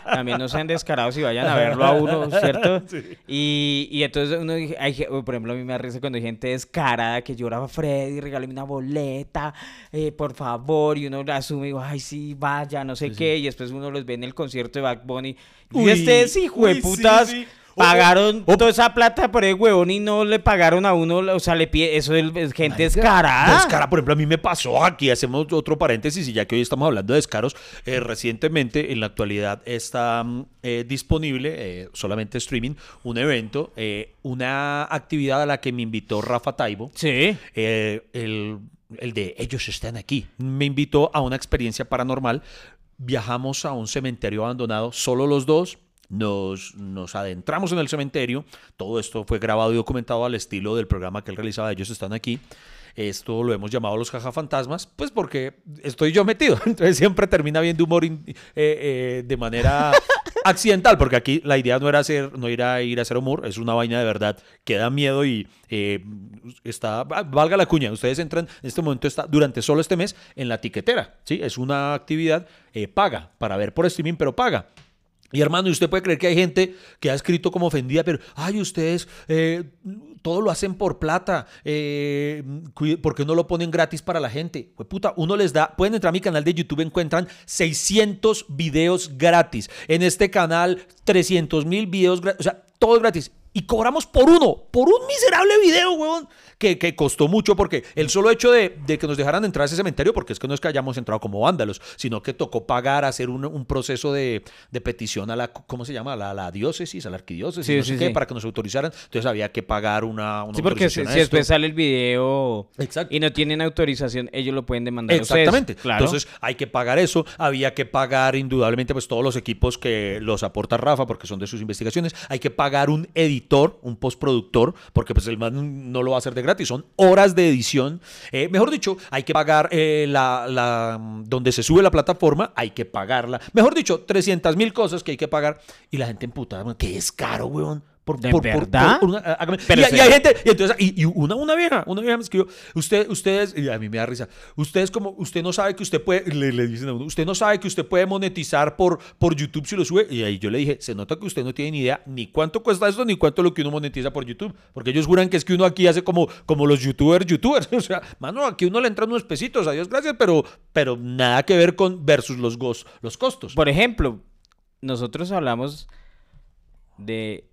también, no sean descarados y vayan a verlo a uno, ¿cierto? Y, y, entonces uno dice, por ejemplo, a mí me arriesga cuando hay gente descarada que lloraba Freddy, regálame una boleta, eh, por favor, y uno asume y digo, ay, sí, vaya, no sé qué, y después uno los ve en el concierto de Back Bunny. y este hijo de putas Pagaron toda esa plata por el huevón y no le pagaron a uno, o sea, le pide, eso es gente descarada. Descara, por ejemplo, a mí me pasó aquí, hacemos otro paréntesis y ya que hoy estamos hablando de descaros, eh, recientemente, en la actualidad, está mm, eh, disponible, eh, solamente streaming, un evento, una actividad a la que me invitó Rafa Taibo. Sí. el, el de Ellos están aquí. Me invitó a una experiencia paranormal. Viajamos a un cementerio abandonado, solo los dos, nos, nos, adentramos en el cementerio. Todo esto fue grabado y documentado al estilo del programa que él realizaba. Ellos están aquí. Esto lo hemos llamado los jajafantasmas, pues porque estoy yo metido. Entonces siempre termina viendo humor eh, eh, de manera accidental, porque aquí la idea no era hacer, no ir a ir a hacer humor, es una vaina de verdad que da miedo y eh, está, valga la cuña, ustedes entran, en este momento está durante solo este mes en la tiquetera, ¿sí? Es una actividad paga para ver por streaming, pero paga. Y hermano, y usted puede creer que hay gente que ha escrito como ofendida, pero, ay, ustedes eh, todo lo hacen por plata, eh, ¿por no lo ponen gratis para la gente? Pues puta, uno les da, pueden entrar a mi canal de YouTube, encuentran 600 videos gratis. En este canal, 300 mil videos gratis, o sea, todo gratis y cobramos por uno, por un miserable video, weón, que, que costó mucho porque el solo hecho de, de, que nos dejaran entrar a ese cementerio, porque es que no es que hayamos entrado como vándalos, sino que tocó pagar, hacer un, un proceso de, de, petición a la, ¿cómo se llama? A la, la diócesis, a la arquidiócesis, no sé qué, para que nos autorizaran. Entonces había que pagar una, una Sí, porque si, después sale el video y no tienen autorización, ellos lo pueden demandar. Exactamente. Claro. Entonces hay que pagar eso, había que pagar indudablemente pues todos los equipos que los aporta Rafa, porque son de sus investigaciones, hay que pagar un editor un postproductor, porque pues el man no lo va a hacer de gratis, son horas de edición. Eh, mejor dicho, hay que pagar eh, la, la, donde se sube la plataforma, hay que pagarla. Mejor dicho, 300 mil cosas que hay que pagar y la gente emputada, que es caro, weón. Por, ¿De verdad? y, hay gente, y entonces, y, una, una vieja, una vieja me escribió, usted, ustedes, y a mí me da risa, ustedes como, usted no sabe que usted puede, le, dicen a uno, usted no sabe que usted puede monetizar por, por YouTube si lo sube, y ahí yo le dije, se nota que usted no tiene ni idea ni cuánto cuesta esto, ni cuánto lo que uno monetiza por YouTube, porque ellos juran que es que uno aquí hace como, como los youtubers, youtubers, o sea, mano, aquí uno le entran unos pesitos, adiós, gracias, pero, pero nada que ver con versus los, los costos. Por ejemplo, nosotros hablamos de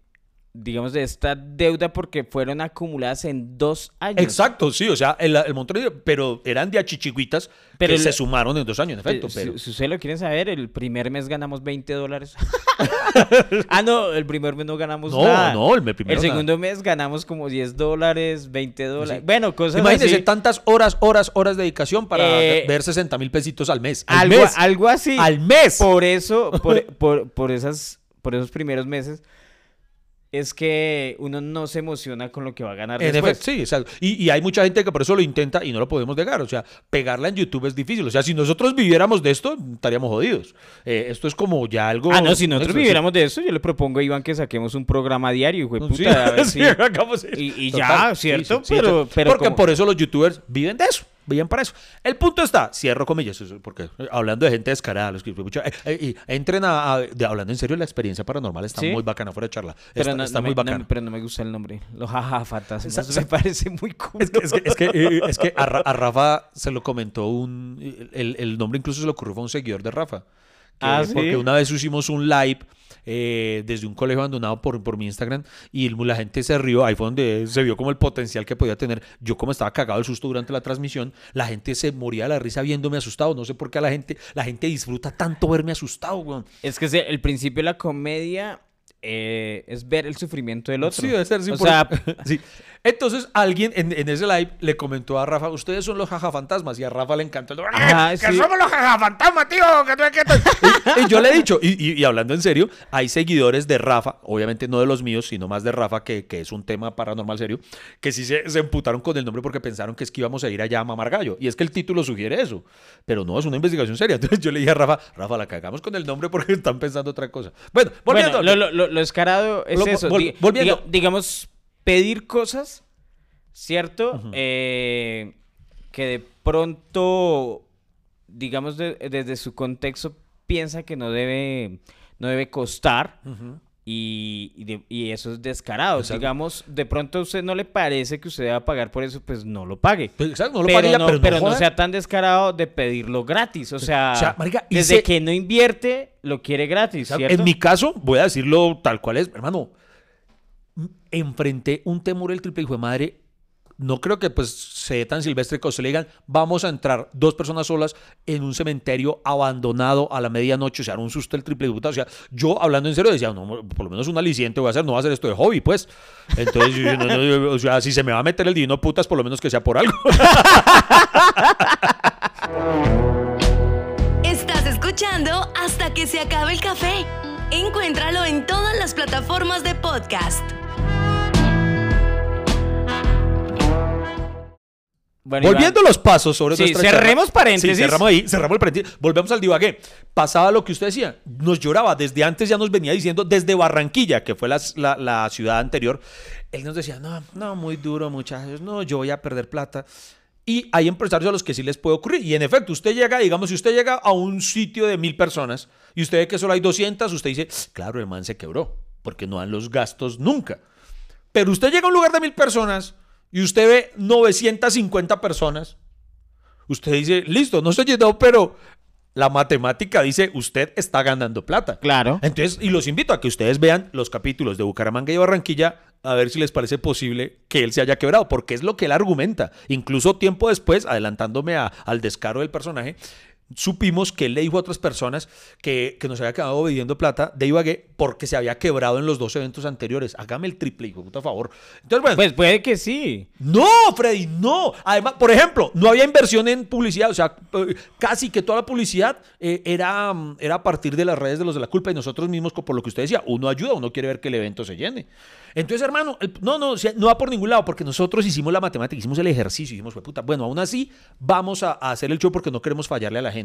digamos, de esta deuda porque fueron acumuladas en dos años. Exacto, sí, o sea, el, el montón de, pero eran de achichigüitas pero que se sumaron en dos años, en efecto. Pero... Si, ustedes lo quieren saber, el primer mes ganamos 20 dólares. ah, no, el primer mes no ganamos nada. No, el, el segundo mes ganamos como 10 dólares, 20 dólares. Bueno, cosas Imagínense tantas horas, horas, horas de dedicación para eh, ver 60 mil pesitos al mes. algo, algo así. Al mes. Por eso, por, por, por esas por esos primeros meses, es que uno no se emociona con lo que va a ganar en después. sí, exacto. Y, hay mucha gente que por eso lo intenta y no lo podemos negar. O sea, pegarla en YouTube es difícil. O sea, si nosotros viviéramos de esto, estaríamos jodidos. Eh, esto es como ya algo... Ah, no, si nosotros viviéramos de esto, yo le propongo a Iván que saquemos un programa diario, hijo puta. Sí, y, ya, ¿cierto? pero, pero Porque por eso los youtubers viven de eso bien para eso. El punto está, cierro comillas, porque hablando de gente descarada, los que eh, eh, entren a, hablando en serio, la experiencia paranormal está muy bacana fuera de charla. Pero está, no, muy bacana. pero no me gusta el nombre. Los jaja fantasmas. me parece muy cool. Es que, es que, a, Rafa se lo comentó un. El, el nombre incluso se le ocurrió a un seguidor de Rafa. ah, Porque una vez hicimos un live eh, desde un colegio abandonado por, por mi Instagram y la gente se rió, ahí fue donde se vio como el potencial que podía tener. Yo como estaba cagado el susto durante la transmisión, la gente se moría de la risa viéndome asustado. No sé por qué a la gente, la gente disfruta tanto verme asustado, Es que el principio de la comedia eh, es ver el sufrimiento del otro. Sí, debe ser, sí, o sea, sí. Entonces alguien en, ese live le comentó a Rafa, ustedes son los jajafantasmas. Y a Rafa le encantó. ¡Ah, que somos los jajafantasmas, tío! y, yo le he dicho, y, hablando en serio, hay seguidores de Rafa, obviamente no de los míos, sino más de Rafa, que, que es un tema paranormal serio, que sí se, se, emputaron con el nombre porque pensaron que es que íbamos a ir allá a mamar gallo. Y es que el título sugiere eso. Pero no, es una investigación seria. Entonces yo le dije a Rafa, Rafa, la cagamos con el nombre porque están pensando otra cosa. Bueno, volviendo. lo, lo, lo, escarado es eso. volviendo. digamos pedir cosas, ¿cierto? Eh, que de pronto, digamos, desde su contexto piensa que no debe, no debe costar. Y, eso es descarado. Digamos, de pronto a usted no le parece que usted deba pagar por eso, pues no lo pague. Pues, exacto, no lo pero, no, pero, no, sea tan descarado de pedirlo gratis. O sea, desde que no invierte, lo quiere gratis. En mi caso, voy a decirlo tal cual es, hermano enfrenté un temor el triple hijo de madre. No creo que pues sea tan silvestre que se le digan, vamos a entrar dos personas solas en un cementerio abandonado a la medianoche, o sea, un susto el triple O sea, yo hablando en serio decía, no, por lo menos un aliciente voy a hacer, no voy a hacer esto de hobby, pues. Entonces, o sea, si se me va a meter el divino putas, por lo menos que sea por algo. Estás escuchando hasta que se acabe el café. Encuéntralo en todas las plataformas de podcast. Volviendo los pasos sobre sí, cerremos paréntesis. Sí, cerramos ahí, cerramos el paréntesis. Volvemos al divagué. Pasaba lo que usted decía, nos lloraba. Desde antes ya nos venía diciendo, desde Barranquilla, que fue la, ciudad anterior, él nos decía, no, no, muy duro, muchachos, no, yo voy a perder plata. Y hay empresarios a los que sí les puede ocurrir. Y en efecto, usted llega, digamos, si usted llega a un sitio de mil personas y usted ve que solo hay 200, usted dice, claro, el man se quebró, porque no dan los gastos nunca. Pero usted llega a un lugar de mil personas y usted ve 950 personas, usted dice, listo, no se llenó, pero la matemática dice, usted está ganando plata. Claro. Entonces, y los invito a que ustedes vean los capítulos de Bucaramanga y Barranquilla, a ver si les parece posible que él se haya quebrado, porque es lo que él argumenta. Incluso tiempo después, adelantándome al descaro del personaje, supimos que él le dijo a otras personas que, que nos había quedado pidiendo plata de Ibagué porque se había quebrado en los dos eventos anteriores. Hágame el triple, hijo, por favor. Entonces, bueno. Pues puede que sí. No, Freddy, no. Además, por ejemplo, no había inversión en publicidad. O sea, eh, casi que toda la publicidad eh, era, era a partir de las redes de los de la culpa y nosotros mismos, por lo que usted decía, uno ayuda, uno quiere ver que el evento se llene. Entonces, hermano, no, no, no va por ningún lado porque nosotros hicimos la matemática, hicimos el ejercicio, hicimos, puta, bueno, aún así vamos a, hacer el show porque no queremos fallarle a la gente.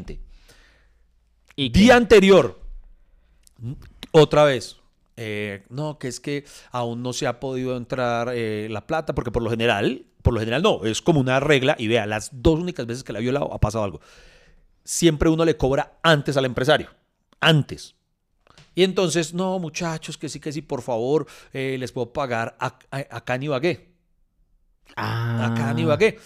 ¿Y Día anterior, otra vez, eh, no, que es que aún no se ha podido entrar eh, la plata, porque por lo general, por lo general no, es como una regla, y vea, las dos únicas veces que la ha violado ha pasado algo. Siempre uno le cobra antes al empresario, antes. Y entonces, no, muchachos, que sí, que sí, por favor, eh, les puedo pagar acá en Ibagué. Ah. Acá en Ibagué.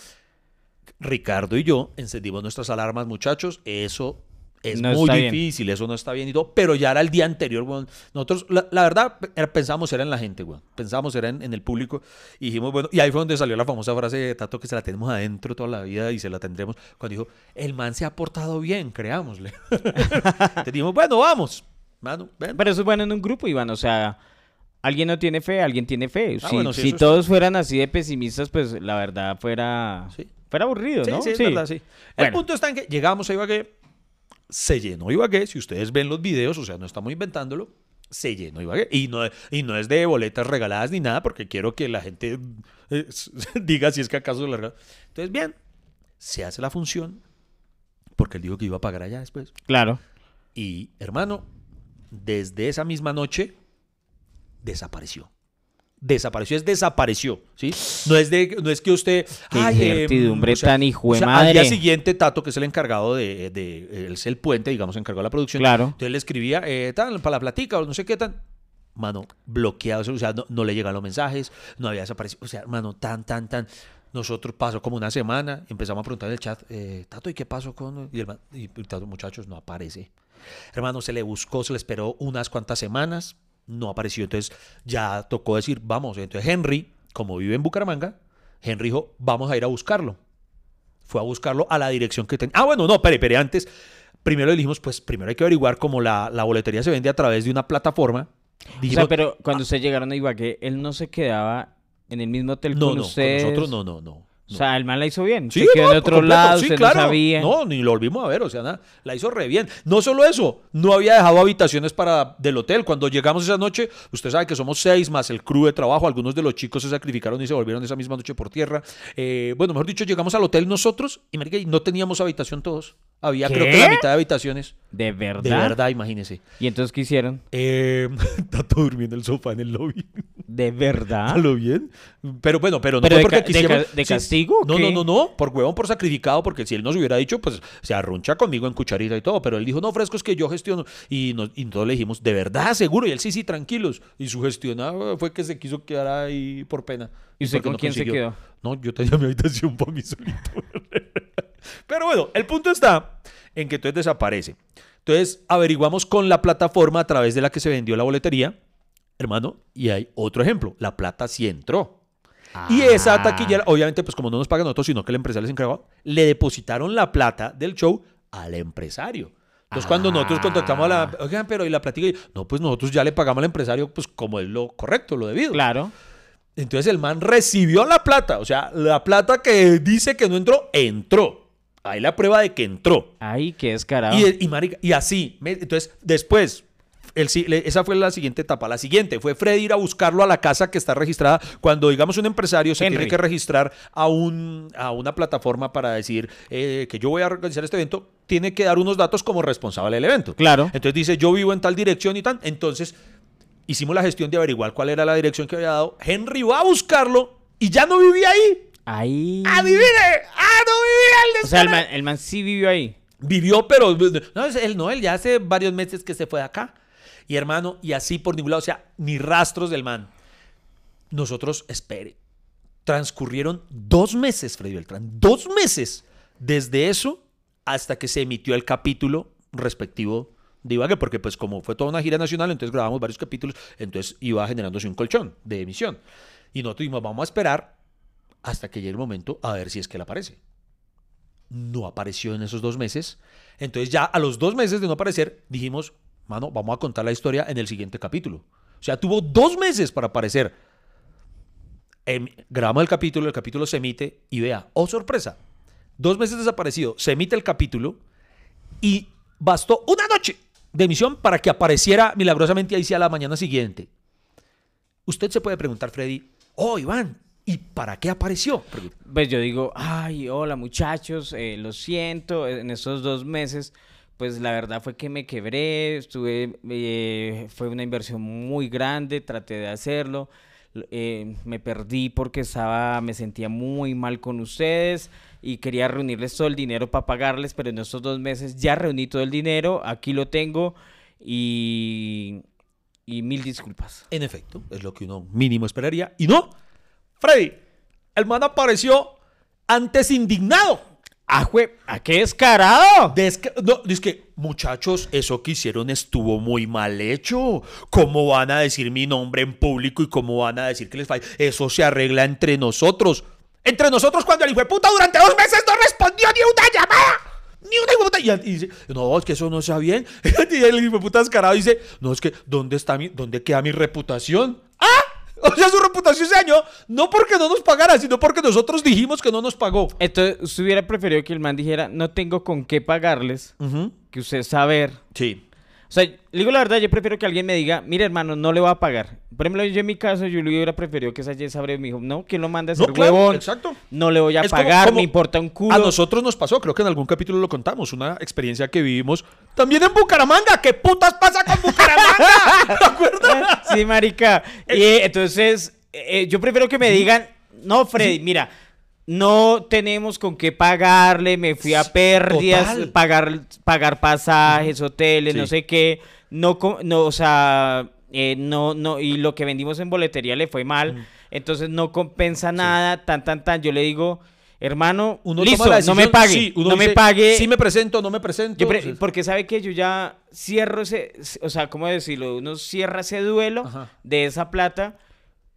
Ricardo y yo encendimos nuestras alarmas, muchachos. Eso es muy difícil, eso no está bien y todo, pero ya era el día anterior, bueno, nosotros, la, verdad, pensábamos era en la gente, bueno, pensábamos era en, el público, y dijimos, bueno, y ahí fue donde salió la famosa frase de Tato que se la tenemos adentro toda la vida y se la tendremos, cuando dijo, el man se ha portado bien, creámosle. Te dijimos, bueno, vamos, pero eso es bueno en un grupo, Iván. O sea, alguien no tiene fe, alguien tiene fe. Ah, si, todos fueran así de pesimistas, pues la verdad fuera, fuera aburrido, ¿no? Sí, sí, verdad, sí. El punto está en que llegamos a Ibagué, se llenó Ibagué, si ustedes ven los videos, o sea, no estamos inventándolo, se llenó Ibagué. Y no, y no es de boletas regaladas ni nada, porque quiero que la gente eh, diga si es que acaso la Entonces, bien, se hace la función, porque él dijo que iba a pagar allá después. Claro. Y, hermano, desde esa misma noche, desapareció desapareció, es desapareció, ¿sí? No es, de, no es que usted... Qué em, tan hijo de Al día siguiente, Tato, que es el encargado de, de, él es el puente, digamos, encargado de la producción. Claro. Entonces le escribía, eh, tal, para la platica, o no sé qué tan... Mano, bloqueado, o sea, no, le llegan los mensajes, no había desaparecido, o sea, hermano, tan, tan, tan... Nosotros pasó como una semana, empezamos a preguntar en el chat, eh, Tato, ¿y qué pasó con...? Y, el, y Tato, muchachos, no aparece. Hermano, se le buscó, se le esperó unas cuantas semanas, no apareció. Entonces ya tocó decir, vamos. Entonces Henry, como vive en Bucaramanga, Henry dijo, vamos a ir a buscarlo. Fue a buscarlo a la dirección que tenía. Ah, bueno, no, espere, espere, antes. Primero le dijimos, pues primero hay que averiguar cómo la, la boletería se vende a través de una plataforma. Dijimos, pero cuando ustedes llegaron a Ibagué, él no se quedaba en el mismo hotel no, con no, ustedes. Con nosotros no, no, no. O sea, el man la hizo bien. Sí, se quedó en otro lado, sí, claro. no sabía. No, ni lo volvimos a ver, o sea, nada, la hizo re bien. No solo eso, no había dejado habitaciones para del hotel. Cuando llegamos esa noche, usted sabe que somos seis más el crew de trabajo. Algunos de los chicos se sacrificaron y se volvieron esa misma noche por tierra. Eh, bueno, mejor dicho, llegamos al hotel nosotros y, marica, no teníamos habitación todos. Había creo que la mitad de habitaciones. ¿De verdad? De verdad, imagínese. ¿Y entonces qué hicieron? Eh, está todo durmiendo en el sofá en el lobby. ¿De verdad? lo bien? Pero bueno, pero no fue porque. ¿De, no, no, no, no, por huevón, por sacrificado, porque si él nos hubiera dicho, pues se arruncha conmigo en cucharita y todo, pero él dijo, no, fresco, es que yo gestiono. Y, nos, y le dijimos, ¿de verdad, seguro? Y él, sí, sí, tranquilos. Y su gestionado fue que se quiso quedar ahí por pena. ¿Y usted con quién se quedó? No, yo tenía mi habitación para mí solito. pero bueno, el punto está en que entonces desaparece. Entonces averiguamos con la plataforma a través de la que se vendió la boletería, hermano, y hay otro ejemplo, la plata sí entró. Y esa ah. taquilla, obviamente, pues como no nos pagan nosotros, sino que el empresario les encargó, le depositaron la plata del show al empresario. Entonces, cuando nosotros contactamos a la. Ah. Oigan, pero ¿y la platica? No, pues nosotros ya le pagamos al empresario, pues como es lo correcto, lo debido. Claro. Entonces, el man recibió la plata. O sea, la plata que dice que no entró, entró. Hay la prueba de que entró. Ay, qué descarado. Y, y, y así. Entonces, después, el, esa fue la siguiente etapa. La siguiente fue Freddy ir a buscarlo a la casa que está registrada. Cuando, digamos, un empresario se tiene que registrar a, un, a una plataforma para decir eh, que yo voy a organizar este evento, tiene que dar unos datos como responsable del evento. Claro. Entonces dice, yo vivo en tal dirección y tal. Entonces, hicimos la gestión de averiguar cuál era la dirección que había dado. Henry va a buscarlo y ya no vivía ahí. Ahí. ¡Ah, vivir! ¡Ah, no vivía! El o sea, el man, el man, sí vivió ahí. Vivió, pero no, él no, él ya hace varios meses que se fue de acá. Y hermano, y así por ningún lado, o sea, ni rastros del man. Nosotros, espere, transcurrieron dos meses, Freddy Beltrán, dos meses desde eso hasta que se emitió el capítulo respectivo de Ibagué, porque pues como fue toda una gira nacional, entonces grabamos varios capítulos, entonces iba generándose un colchón de emisión. Y nosotros dijimos, vamos a esperar hasta que llegue el momento a ver si es que él aparece. No apareció en esos dos meses. Entonces ya a los dos meses de no aparecer, dijimos, mano, vamos a contar la historia en el siguiente capítulo. O sea, tuvo dos meses para aparecer. Em, grabamos el capítulo, el capítulo se emite y vea, oh sorpresa, dos meses desaparecido, se emite el capítulo y bastó una noche de emisión para que apareciera milagrosamente ahí sea la mañana siguiente. Usted se puede preguntar, Freddy, oh Iván, ¿y para qué apareció? Pues yo digo, ay, hola muchachos, eh, lo siento, en estos dos meses pues la verdad fue que me quebré, estuve, eh, fue una inversión muy grande, traté de hacerlo, eh, me perdí porque estaba, me sentía muy mal con ustedes y quería reunirles todo el dinero para pagarles, pero en estos dos meses ya reuní todo el dinero, aquí lo tengo y, y mil disculpas. En efecto, es lo que uno mínimo esperaría. Y no, Freddy, el man apareció antes indignado ¡Ah, ¿A qué descarado? no, es que, muchachos, eso que hicieron estuvo muy mal hecho. ¿Cómo van a decir mi nombre en público y cómo van a decir que les falla? Eso se arregla entre nosotros. Entre nosotros cuando el hijo puta durante dos meses no respondió ni una llamada. Ni una puta. Y, dice, no, es que eso no sea bien. y el hijo de puta descarado dice, no, es que, ¿dónde está mi, dónde queda mi reputación? O sea, su reputación se dañó no porque no nos pagara, sino porque nosotros dijimos que no nos pagó. Entonces, usted hubiera preferido que el man dijera, no tengo con qué pagarles, que usted saber. Sí. O sea, digo la verdad, yo prefiero que alguien me diga, mire hermano, no le voy a pagar. Por ejemplo, yo en mi caso, yo le hubiera preferido que esa Jess me dijo, no, ¿quién lo manda a ser no, huevón? Exacto. No le voy a pagar, me importa un culo. A nosotros nos pasó, creo que en algún capítulo lo contamos, una experiencia que vivimos también en Bucaramanga. ¿Qué putas pasa con Bucaramanga? ¿Te acuerdas? Sí, marica. Y eh, entonces, eh, yo prefiero que me digan, no, Freddy, mira no tenemos con qué pagarle, me fui a pérdidas, pagar, pagar pasajes, hoteles, no sé qué, no, no o sea, eh, no, no, y lo que vendimos en boletería le fue mal, entonces no compensa nada, tan, tan, tan, yo le digo, hermano, Uno listo, no me pague, no me pague. Sí me presento, no me presento. porque sabe que yo ya cierro ese, o sea, ¿cómo decirlo? Uno cierra ese duelo de esa plata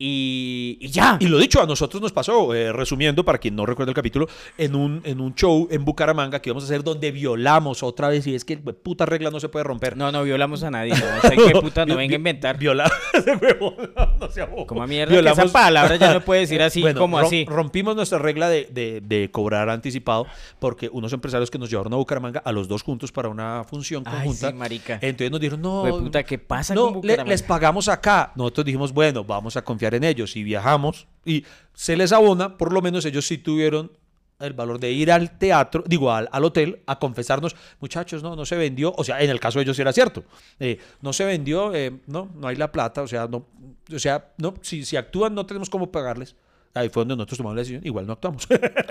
y, ya. Y lo dicho, a nosotros nos pasó, eh, resumiendo, para quien no recuerda el capítulo, en un, en un show en Bucaramanga que íbamos a hacer donde violamos otra vez, y es que puta regla no se puede romper. No, no violamos a nadie, no, sé qué puta no venga a inventar. Violar, no, sea Como mierda, que esa palabra ya no puede decir así como así. Rompimos nuestra regla de, de, de, cobrar anticipado porque unos empresarios que nos llevaron a Bucaramanga a los dos juntos para una función conjunta. Ay, marica. Entonces nos dijeron, no. puta, ¿qué pasa con Bucaramanga? les pagamos acá. Nosotros dijimos, bueno, vamos a confiar en ellos. Y viajamos y se les abona, por lo menos ellos sí tuvieron el valor de ir al teatro, digo, al, al, hotel, a confesarnos, muchachos, no, no se vendió, o sea, en el caso de ellos era cierto, eh, no se vendió, eh, no, no hay la plata, o sea, no, o sea, no, si, si actúan no tenemos cómo pagarles. Ahí fue donde nosotros tomamos la decisión. Igual no actuamos.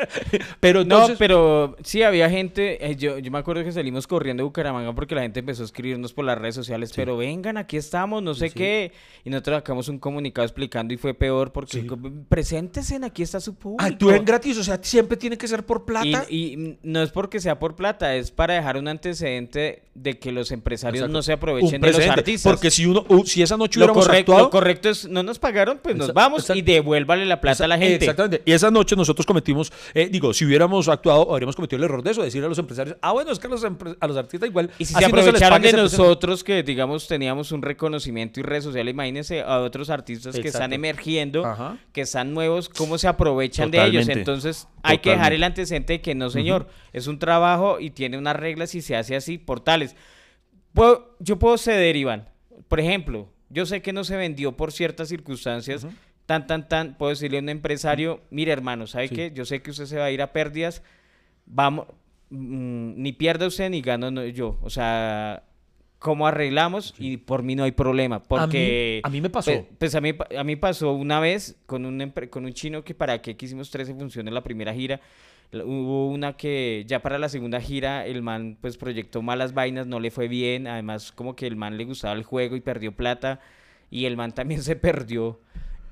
pero No, pero sí había gente. Eh, yo, yo me acuerdo que salimos corriendo de Bucaramanga porque la gente empezó a escribirnos por las redes sociales. Pero vengan, aquí estamos, no sé qué. Y nosotros sacamos un comunicado explicando y fue peor porque preséntense, aquí está su público. Actúen gratis, o sea, siempre tiene que ser por plata. Y, no es porque sea por plata, es para dejar un antecedente de que los empresarios no se aprovechen de los artistas. Porque si uno, si esa noche hubiéramos correcto, actuado, Lo correcto es, no nos pagaron, pues nos vamos y devuélvale la plata a la gente. Exactamente. Y esa noche nosotros cometimos, eh, digo, si hubiéramos actuado, habríamos cometido el error de eso, decirle a los empresarios, ah, bueno, es que a los, a los artistas igual. Y si se aprovecharon de nosotros, que digamos teníamos un reconocimiento y redes sociales, imagínense a otros artistas que están emergiendo, que están nuevos, cómo se aprovechan de ellos. Entonces hay que dejar el antecedente de que no, señor, es un trabajo y tiene unas reglas y se hace así, portales. yo puedo ceder, Iván. Por ejemplo, yo sé que no se vendió por ciertas circunstancias tan, tan, tan, puedo decirle a un empresario, mire hermano, ¿sabe qué? Yo sé que usted se va a ir a pérdidas, vamos, mm, ni pierda usted ni gano yo. O sea, ¿cómo arreglamos? Y por mí no hay problema, porque... A mí, me pasó. Pues, pues, a, mí, a mí pasó una vez con un, con un chino que para que hicimos 13 funciones la primera gira, hubo una que ya para la segunda gira el man pues proyectó malas vainas, no le fue bien, además como que el man le gustaba el juego y perdió plata y el man también se perdió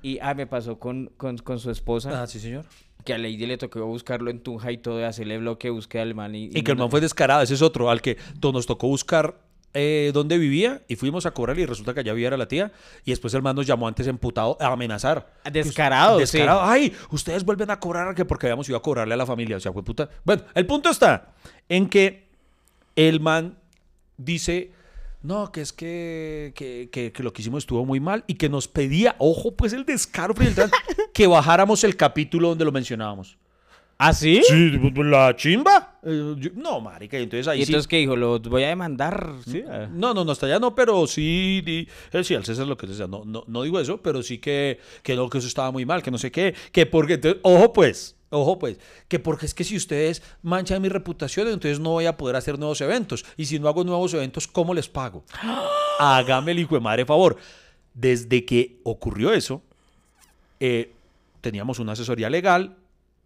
y ah, me pasó con, con, su esposa. Ah, sí, señor. Que a Lady le tocó buscarlo en Tunja y todo, hacerle bloque de búsqueda al man. Y, y, que el man fue descarado, ese es otro, al que nos tocó buscar eh, dónde vivía y fuimos a cobrarle y resulta que allá vivía la tía y después el man nos llamó antes emputado a amenazar. Descarado, pues, descarado. Ay, ustedes vuelven a cobrar que porque habíamos ido a cobrarle a la familia, o sea, fue puta. Bueno, el punto está en que el man dice no, que es que, que, lo que hicimos estuvo muy mal y que nos pedía, ojo, pues el descaro, que bajáramos el capítulo donde lo mencionábamos. ¿Ah, sí? Sí, la chimba. Eh, no, marica, entonces ahí ¿Y entonces qué dijo? ¿Lo voy a demandar? ¿Sí? No, no, no, hasta allá no, pero sí, eh, sí, al César lo que sea, no, no, no digo eso, pero sí que, que, no, que eso estaba muy mal, que no sé qué, que porque, ojo pues, Ojo pues, que porque es que si ustedes manchan mi reputación, entonces no voy a poder hacer nuevos eventos. Y si no hago nuevos eventos, ¿cómo les pago? Hágame el hijo de madre favor. Desde que ocurrió eso, eh, teníamos una asesoría legal,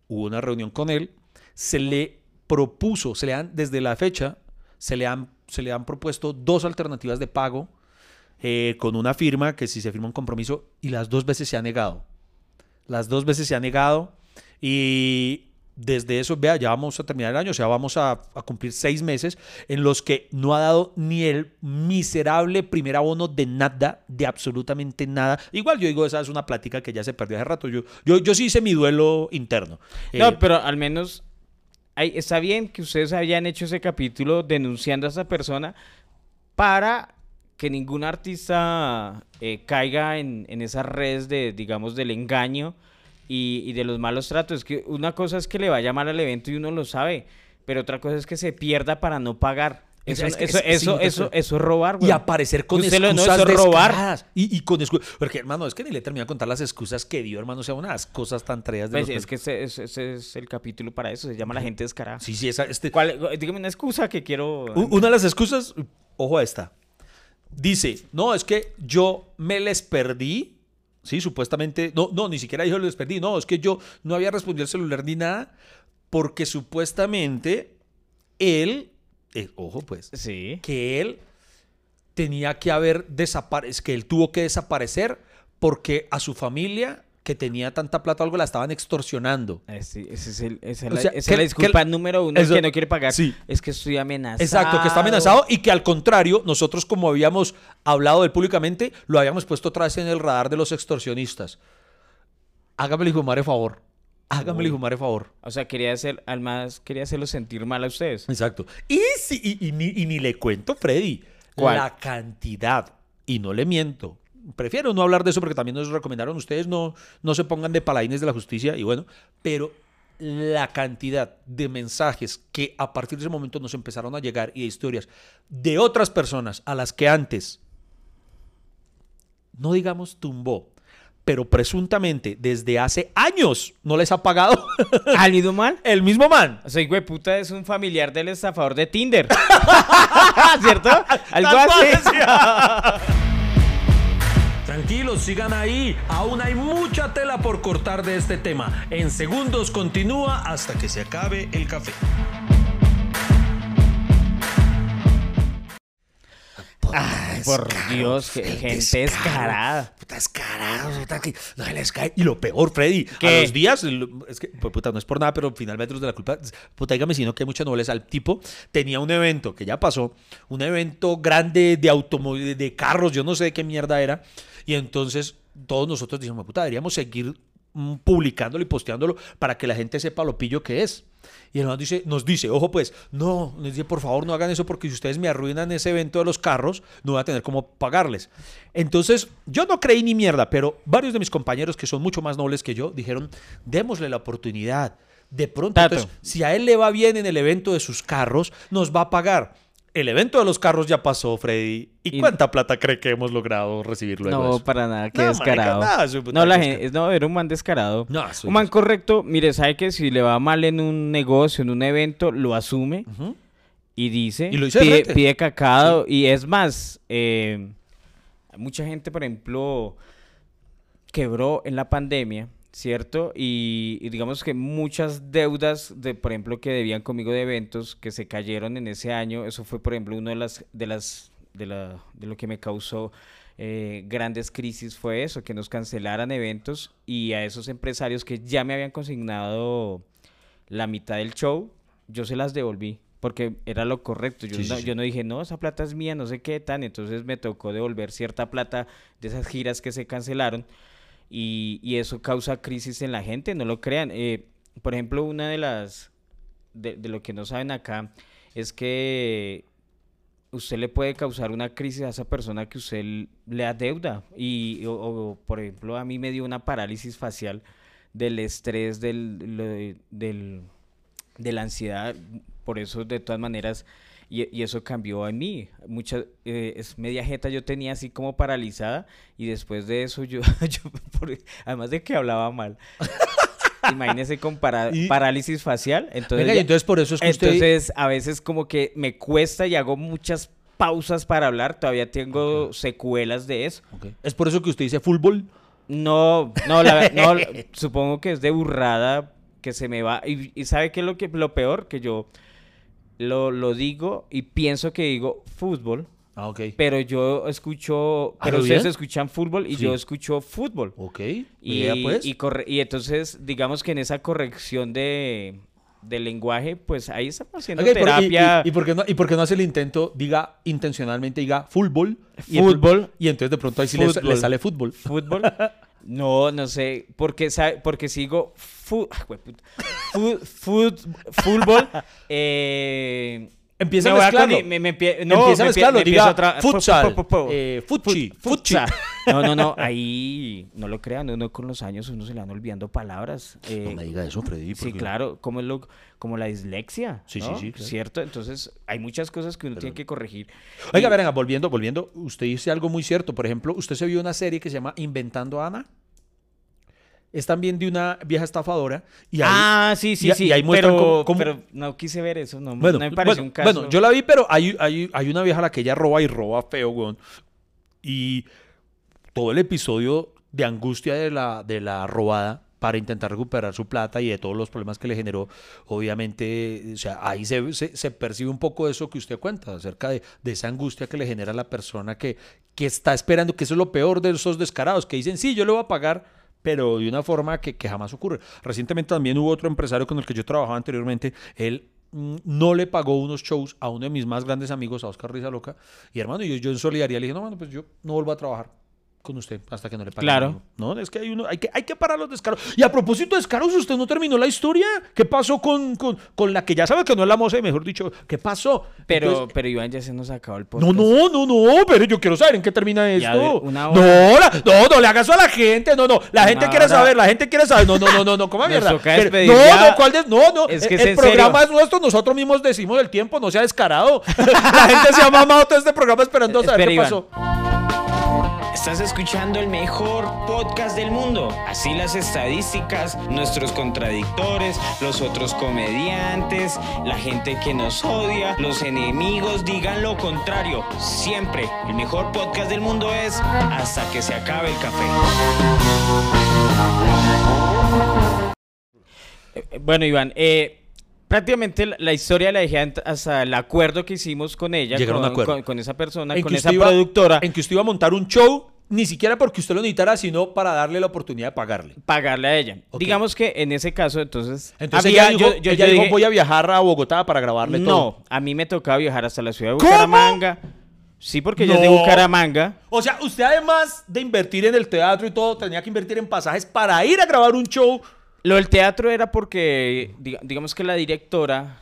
hubo una reunión con él, se le propuso, se le han, desde la fecha, se le han, se le han propuesto dos alternativas de pago eh, con una firma que si se firma un compromiso y las dos veces se ha negado. Las dos veces se ha negado y desde eso, vea, ya vamos a terminar el año, o sea, vamos a, cumplir seis meses en los que no ha dado ni el miserable primer abono de nada, de absolutamente nada. Igual yo digo, esa es una plática que ya se perdió hace rato. Yo, yo, yo sí hice mi duelo interno. No, eh, pero al menos está bien que ustedes hayan hecho ese capítulo denunciando a esa persona para que ningún artista eh, caiga en, en esas redes de, digamos, del engaño y, de los malos tratos. que una cosa es que le vaya mal al evento y uno lo sabe, pero otra cosa es que se pierda para no pagar. Eso, eso, eso, eso, es robar, güey. Y aparecer con excusas de robar. Y, y con excusas. Porque, hermano, es que ni le termina de contar las excusas que dio, hermano. O sea, unas cosas tan treas de pues, Es que ese, es el capítulo para eso. Se llama La gente descarada. Sí, sí, esa. Este... Dígame una excusa que quiero. Una de las excusas, ojo a esta. Dice, no, es que yo me les perdí. Sí, supuestamente. No, no, ni siquiera dijo les perdí. No, es que yo no había respondido al celular ni nada. Porque supuestamente él eh, ojo pues, sí. que él tenía que haber desaparecido, que él tuvo que desaparecer porque a su familia que tenía tanta plata o algo la estaban extorsionando. Eh, sí, es, el, esa es la, disculpa número uno, que no quiere pagar. Sí. Es que estoy amenazado. Exacto, que está amenazado y que al contrario, nosotros como habíamos hablado de él públicamente, lo habíamos puesto otra vez en el radar de los extorsionistas. Hágame el hijo madre favor. Hágame el hijo madre favor. O sea, quería hacer, al más, quería hacerlo sentir mal a ustedes. Exacto. Y, si, y, ni, le cuento, Freddy, la cantidad, y no le miento, prefiero no hablar de eso porque también nos recomendaron ustedes no, no se pongan de paladines de la justicia y bueno, pero la cantidad de mensajes que a partir de ese momento nos empezaron a llegar y de historias de otras personas a las que antes, no digamos tumbó, pero presuntamente desde hace años no les ha pagado. ¿Al ido mal? El mismo man. O sea, güey, puta es un familiar del estafador de Tinder. ¿Cierto? Algo así. Tranquilos, sigan ahí. Aún hay mucha tela por cortar de este tema. En segundos continúa hasta que se acabe el café. Ay, por Dios, gente descarada. Puta descarada, no les cae. Y lo peor, Freddy, a los días, es que, pues, puta, no es por nada, pero finalmente los de la culpa, puta, dígame si no que hay mucha nobleza. El tipo tenía un evento que ya pasó, un evento grande de automóviles, de carros, yo no sé de qué mierda era. Y entonces todos nosotros dijimos, puta, deberíamos seguir mm, publicándolo y posteándolo para que la gente sepa lo pillo que es. Y el dice, nos dice, ojo pues, no, nos dice, por favor no hagan eso porque si ustedes me arruinan ese evento de los carros, no voy a tener cómo pagarles. Entonces, yo no creí ni mierda, pero varios de mis compañeros que son mucho más nobles que yo dijeron, démosle la oportunidad. De pronto, si a él le va bien en el evento de sus carros, nos va a pagar. El evento de los carros ya pasó, Freddy. ¿Y, cuánta plata cree que hemos logrado recibir luego? No, para nada, qué descarado. no, la gente, no, era un man descarado. No, un man correcto, mire, sabe que si le va mal en un negocio, en un evento, lo asume y dice, ¿Y lo pide, pide, cacado. Y es más, eh, mucha gente, por ejemplo, quebró en la pandemia ¿cierto? Y, digamos que muchas deudas, de, por ejemplo, que debían conmigo de eventos que se cayeron en ese año, eso fue, por ejemplo, uno de las, de las, de la, de lo que me causó eh, grandes crisis fue eso, que nos cancelaran eventos y a esos empresarios que ya me habían consignado la mitad del show, yo se las devolví porque era lo correcto. Yo, no, yo no dije, no, esa plata es mía, no sé qué tan. Entonces me tocó devolver cierta plata de esas giras que se cancelaron y, eso causa crisis en la gente, no lo crean. Eh, por ejemplo, una de las, de, lo que no saben acá, es que usted le puede causar una crisis a esa persona que usted le adeuda. Y, o, por ejemplo, a mí me dio una parálisis facial del estrés, del, del, de la ansiedad. Por eso, de todas maneras, y, eso cambió en mí. Mucha, eh, es media jeta yo tenía así como paralizada y después de eso yo, además de que hablaba mal. Imagínese con parálisis facial. Entonces, entonces por eso es que Entonces a veces como que me cuesta y hago muchas pausas para hablar. Todavía tengo secuelas de eso. ¿Es por eso que usted dice fútbol? No, no, la, no supongo que es de burrada que se me va. Y, y ¿sabe qué es lo, que, lo peor? Que yo lo, lo digo y pienso que digo fútbol. Ah, ok. Pero yo escucho, pero ustedes escuchan fútbol y yo escucho fútbol. Ok. Y, pues. y, y, entonces, digamos que en esa corrección de, lenguaje, pues ahí estamos haciendo terapia. y, por qué no, ¿Y por qué no hace el intento, diga intencionalmente, diga fútbol? Fútbol. Y, entonces de pronto ahí sí le, sale fútbol. Fútbol. No, no sé, porque, porque sigo fútbol, eh, Empieza a mezclarlo. Me, me, no, empieza a mezclarlo. Diga otra, futsal, eh, futsi, futsi. No, no, no. Ahí no lo crean. Uno con los años uno se le van olvidando palabras. Eh, no me diga eso, Freddy. Sí, claro. Como, lo, como la dislexia. Sí, sí, sí. ¿Cierto? Entonces hay muchas cosas que uno tiene que corregir. Oiga, y... volviendo, volviendo. Usted dice algo muy cierto. Por ejemplo, usted se vio una serie que se llama Inventando a Ana es también de una vieja estafadora. Y ah, sí, sí, sí. Y ahí pero, pero no quise ver eso, no, no me pareció un caso. Bueno, yo la vi, pero hay, hay, hay, una vieja a la que ella roba y roba feo, weón. Y todo el episodio de angustia de la, de la robada para intentar recuperar su plata y de todos los problemas que le generó, obviamente, o sea, ahí se, se, percibe un poco eso que usted cuenta, acerca de, de, esa angustia que le genera a la persona que, que está esperando, que eso es lo peor de esos descarados, que dicen, sí, yo le voy a pagar pero de una forma que, jamás ocurre. Recientemente también hubo otro empresario con el que yo trabajaba anteriormente, él mm, no le pagó unos shows a uno de mis más grandes amigos, a Oscar Risa Loca, y hermano, yo, yo en solidaridad le dije, no, bueno, pues yo no vuelvo a trabajar con usted hasta que no le pague. Claro. No, es que hay uno, hay que, hay que parar los descaros. Y a propósito de descaros, usted no terminó la historia. ¿Qué pasó con, con, con la que ya sabe que no es la moza, mejor dicho, qué pasó? Pero, pero Iván ya se nos acabó el podcast. No, no, no, no, pero yo quiero saber en qué termina esto. No, no, no le hagas a la gente, no, no, la gente quiere saber, la gente quiere saber, no, no, no, no, no, ¿cómo mierda? no, no, ¿cuál de, no, no, es que el, programa es nuestro, nosotros mismos decimos el tiempo, no sea descarado. la gente se ha mamado todo este programa esperando saber qué pasó. Estás escuchando el mejor podcast del mundo. Así las estadísticas, nuestros contradictores, los otros comediantes, la gente que nos odia, los enemigos digan lo contrario. Siempre el mejor podcast del mundo es hasta que se acabe el café. Eh, bueno, Iván, eh, prácticamente la, historia la dejé hasta el acuerdo que hicimos con ella, con, con, esa persona, con esa productora. En que usted iba a montar un show ni siquiera porque usted lo necesitara, sino para darle la oportunidad de pagarle. Pagarle a ella. Digamos que en ese caso, entonces. Entonces ella dijo, yo, dijo, voy a viajar a Bogotá para grabarle no, todo. No, a mí me tocaba viajar hasta la ciudad de Bucaramanga. Sí, porque ella es de Bucaramanga. O sea, usted además de invertir en el teatro y todo, tenía que invertir en pasajes para ir a grabar un show. Lo del teatro era porque, digamos que la directora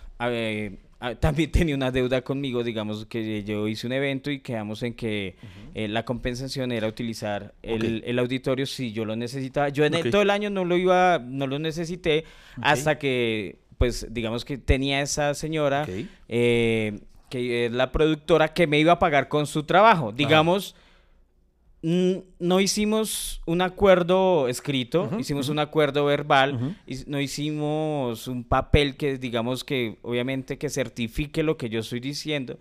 Ah, también tenía una deuda conmigo, digamos que yo hice un evento y quedamos en que eh, la compensación era utilizar el, auditorio si yo lo necesitaba. Yo en todo el año no lo iba, no lo necesité hasta que, pues, digamos que tenía esa señora eh, que es la productora que me iba a pagar con su trabajo. Digamos no hicimos un acuerdo escrito, hicimos un acuerdo verbal, y no hicimos un papel que digamos que obviamente que certifique lo que yo estoy diciendo.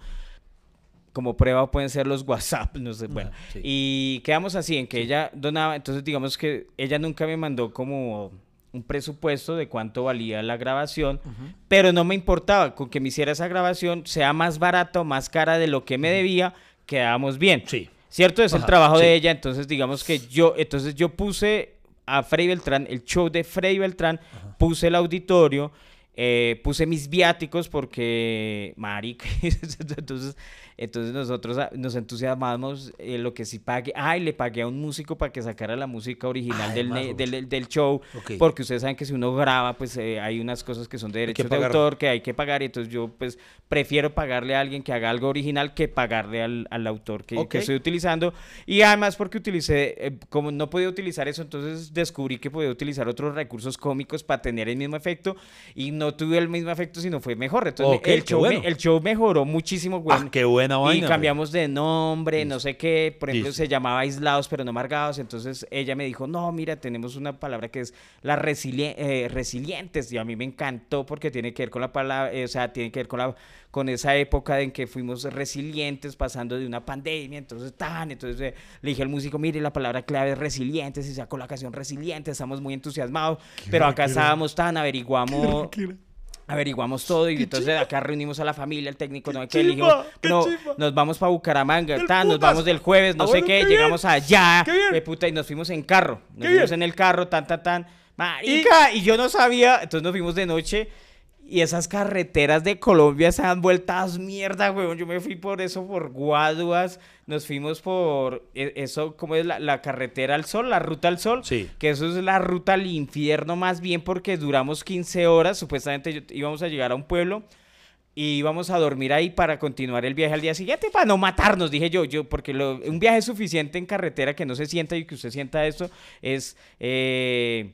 Como prueba pueden ser los WhatsApp, no sé, bueno. Y quedamos así, en que ella donaba, entonces digamos que ella nunca me mandó como un presupuesto de cuánto valía la grabación, pero no me importaba, con que me hiciera esa grabación, sea más barata o más cara de lo que me debía, quedábamos bien. Sí. ¿Cierto? Es el trabajo de ella. Entonces, digamos que yo, entonces yo puse a Frey Beltrán, el show de Frey Beltrán, puse el auditorio, eh, puse mis viáticos porque, marica, entonces entonces nosotros ah, nos entusiasmamos en eh, lo que sí pague. Ay, le pagué a un músico para que sacara la música original del, del, del, show. Porque ustedes saben que si uno graba, pues eh, hay unas cosas que son de derechos de autor que hay que pagar. Y entonces yo pues prefiero pagarle a alguien que haga algo original que pagarle al, al autor que, que, estoy utilizando. Y además porque utilicé, eh, como no podía utilizar eso, entonces descubrí que podía utilizar otros recursos cómicos para tener el mismo efecto. Y no tuve el mismo efecto, sino fue mejor. Entonces el, show el show mejoró muchísimo. Ah, qué bueno y cambiamos de nombre, no sé qué. Por ejemplo, se llamaba aislados, pero no amargados. Entonces ella me dijo, no, mira, tenemos una palabra que es la eh, resilientes. Y a mí me encantó porque tiene que ver con la palabra, eh, o sea, tiene que ver con, la, con esa época en que fuimos resilientes pasando de una pandemia. Entonces, tan, entonces eh, le dije al músico, mire, la palabra clave es resilientes. Y sacó la canción resiliente, estamos muy entusiasmados. Pero acá estábamos tan, averiguamos averiguamos todo y entonces acá reunimos a la familia, el técnico, no qué, dijo, no, nos vamos para Bucaramanga, nos vamos del jueves, no ah, sé qué, llegamos allá, de puta, y nos fuimos en carro, nos fuimos en el carro, tan, tan, tan, marica, y yo no sabía, entonces nos fuimos de noche y esas carreteras de Colombia se han vueltas mierda, weón. Yo me fui por eso, por Guaduas. Nos fuimos por e, eso, ¿cómo es la, carretera al sol? La ruta al sol. Sí. Que eso es la ruta al infierno más bien porque duramos 15 horas. Supuestamente íbamos a llegar a un pueblo y íbamos a dormir ahí para continuar el viaje al día siguiente, para no matarnos, dije yo, yo porque un viaje suficiente en carretera que no se sienta y que usted sienta esto es, eh,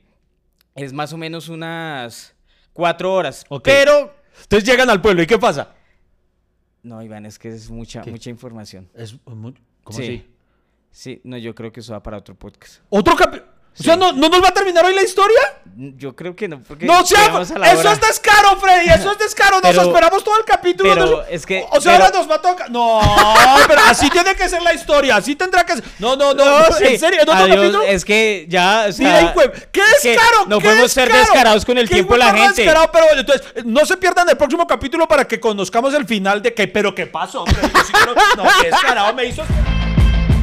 es más o menos unas cuatro horas. Pero... Entonces llegan al pueblo, ¿y qué pasa? No, Iván, es que es mucha, mucha información. Es, ¿Cómo sí. así? Sí, no, yo creo que eso va para otro podcast. ¿Otro capítulo? O sea, ¿no, ¿no nos va a terminar hoy la historia? Yo creo que no, porque... ¡No, sea, Eso es descaro, Freddy, eso es descaro. Nos esperamos todo el capítulo. Pero es que... O sea, ahora nos va a tocar... No, pero así tiene que ser la historia, así tendrá que ser... No, no, no, en serio, ¿en otro capítulo? Es que ya, o sea... ¿Qué descaro? no podemos ser descarados con el tiempo de la gente. Descarado, pero entonces, no se pierdan el próximo capítulo para que conozcamos el final de que... ¿Pero qué pasó, No, qué descarado me hizo...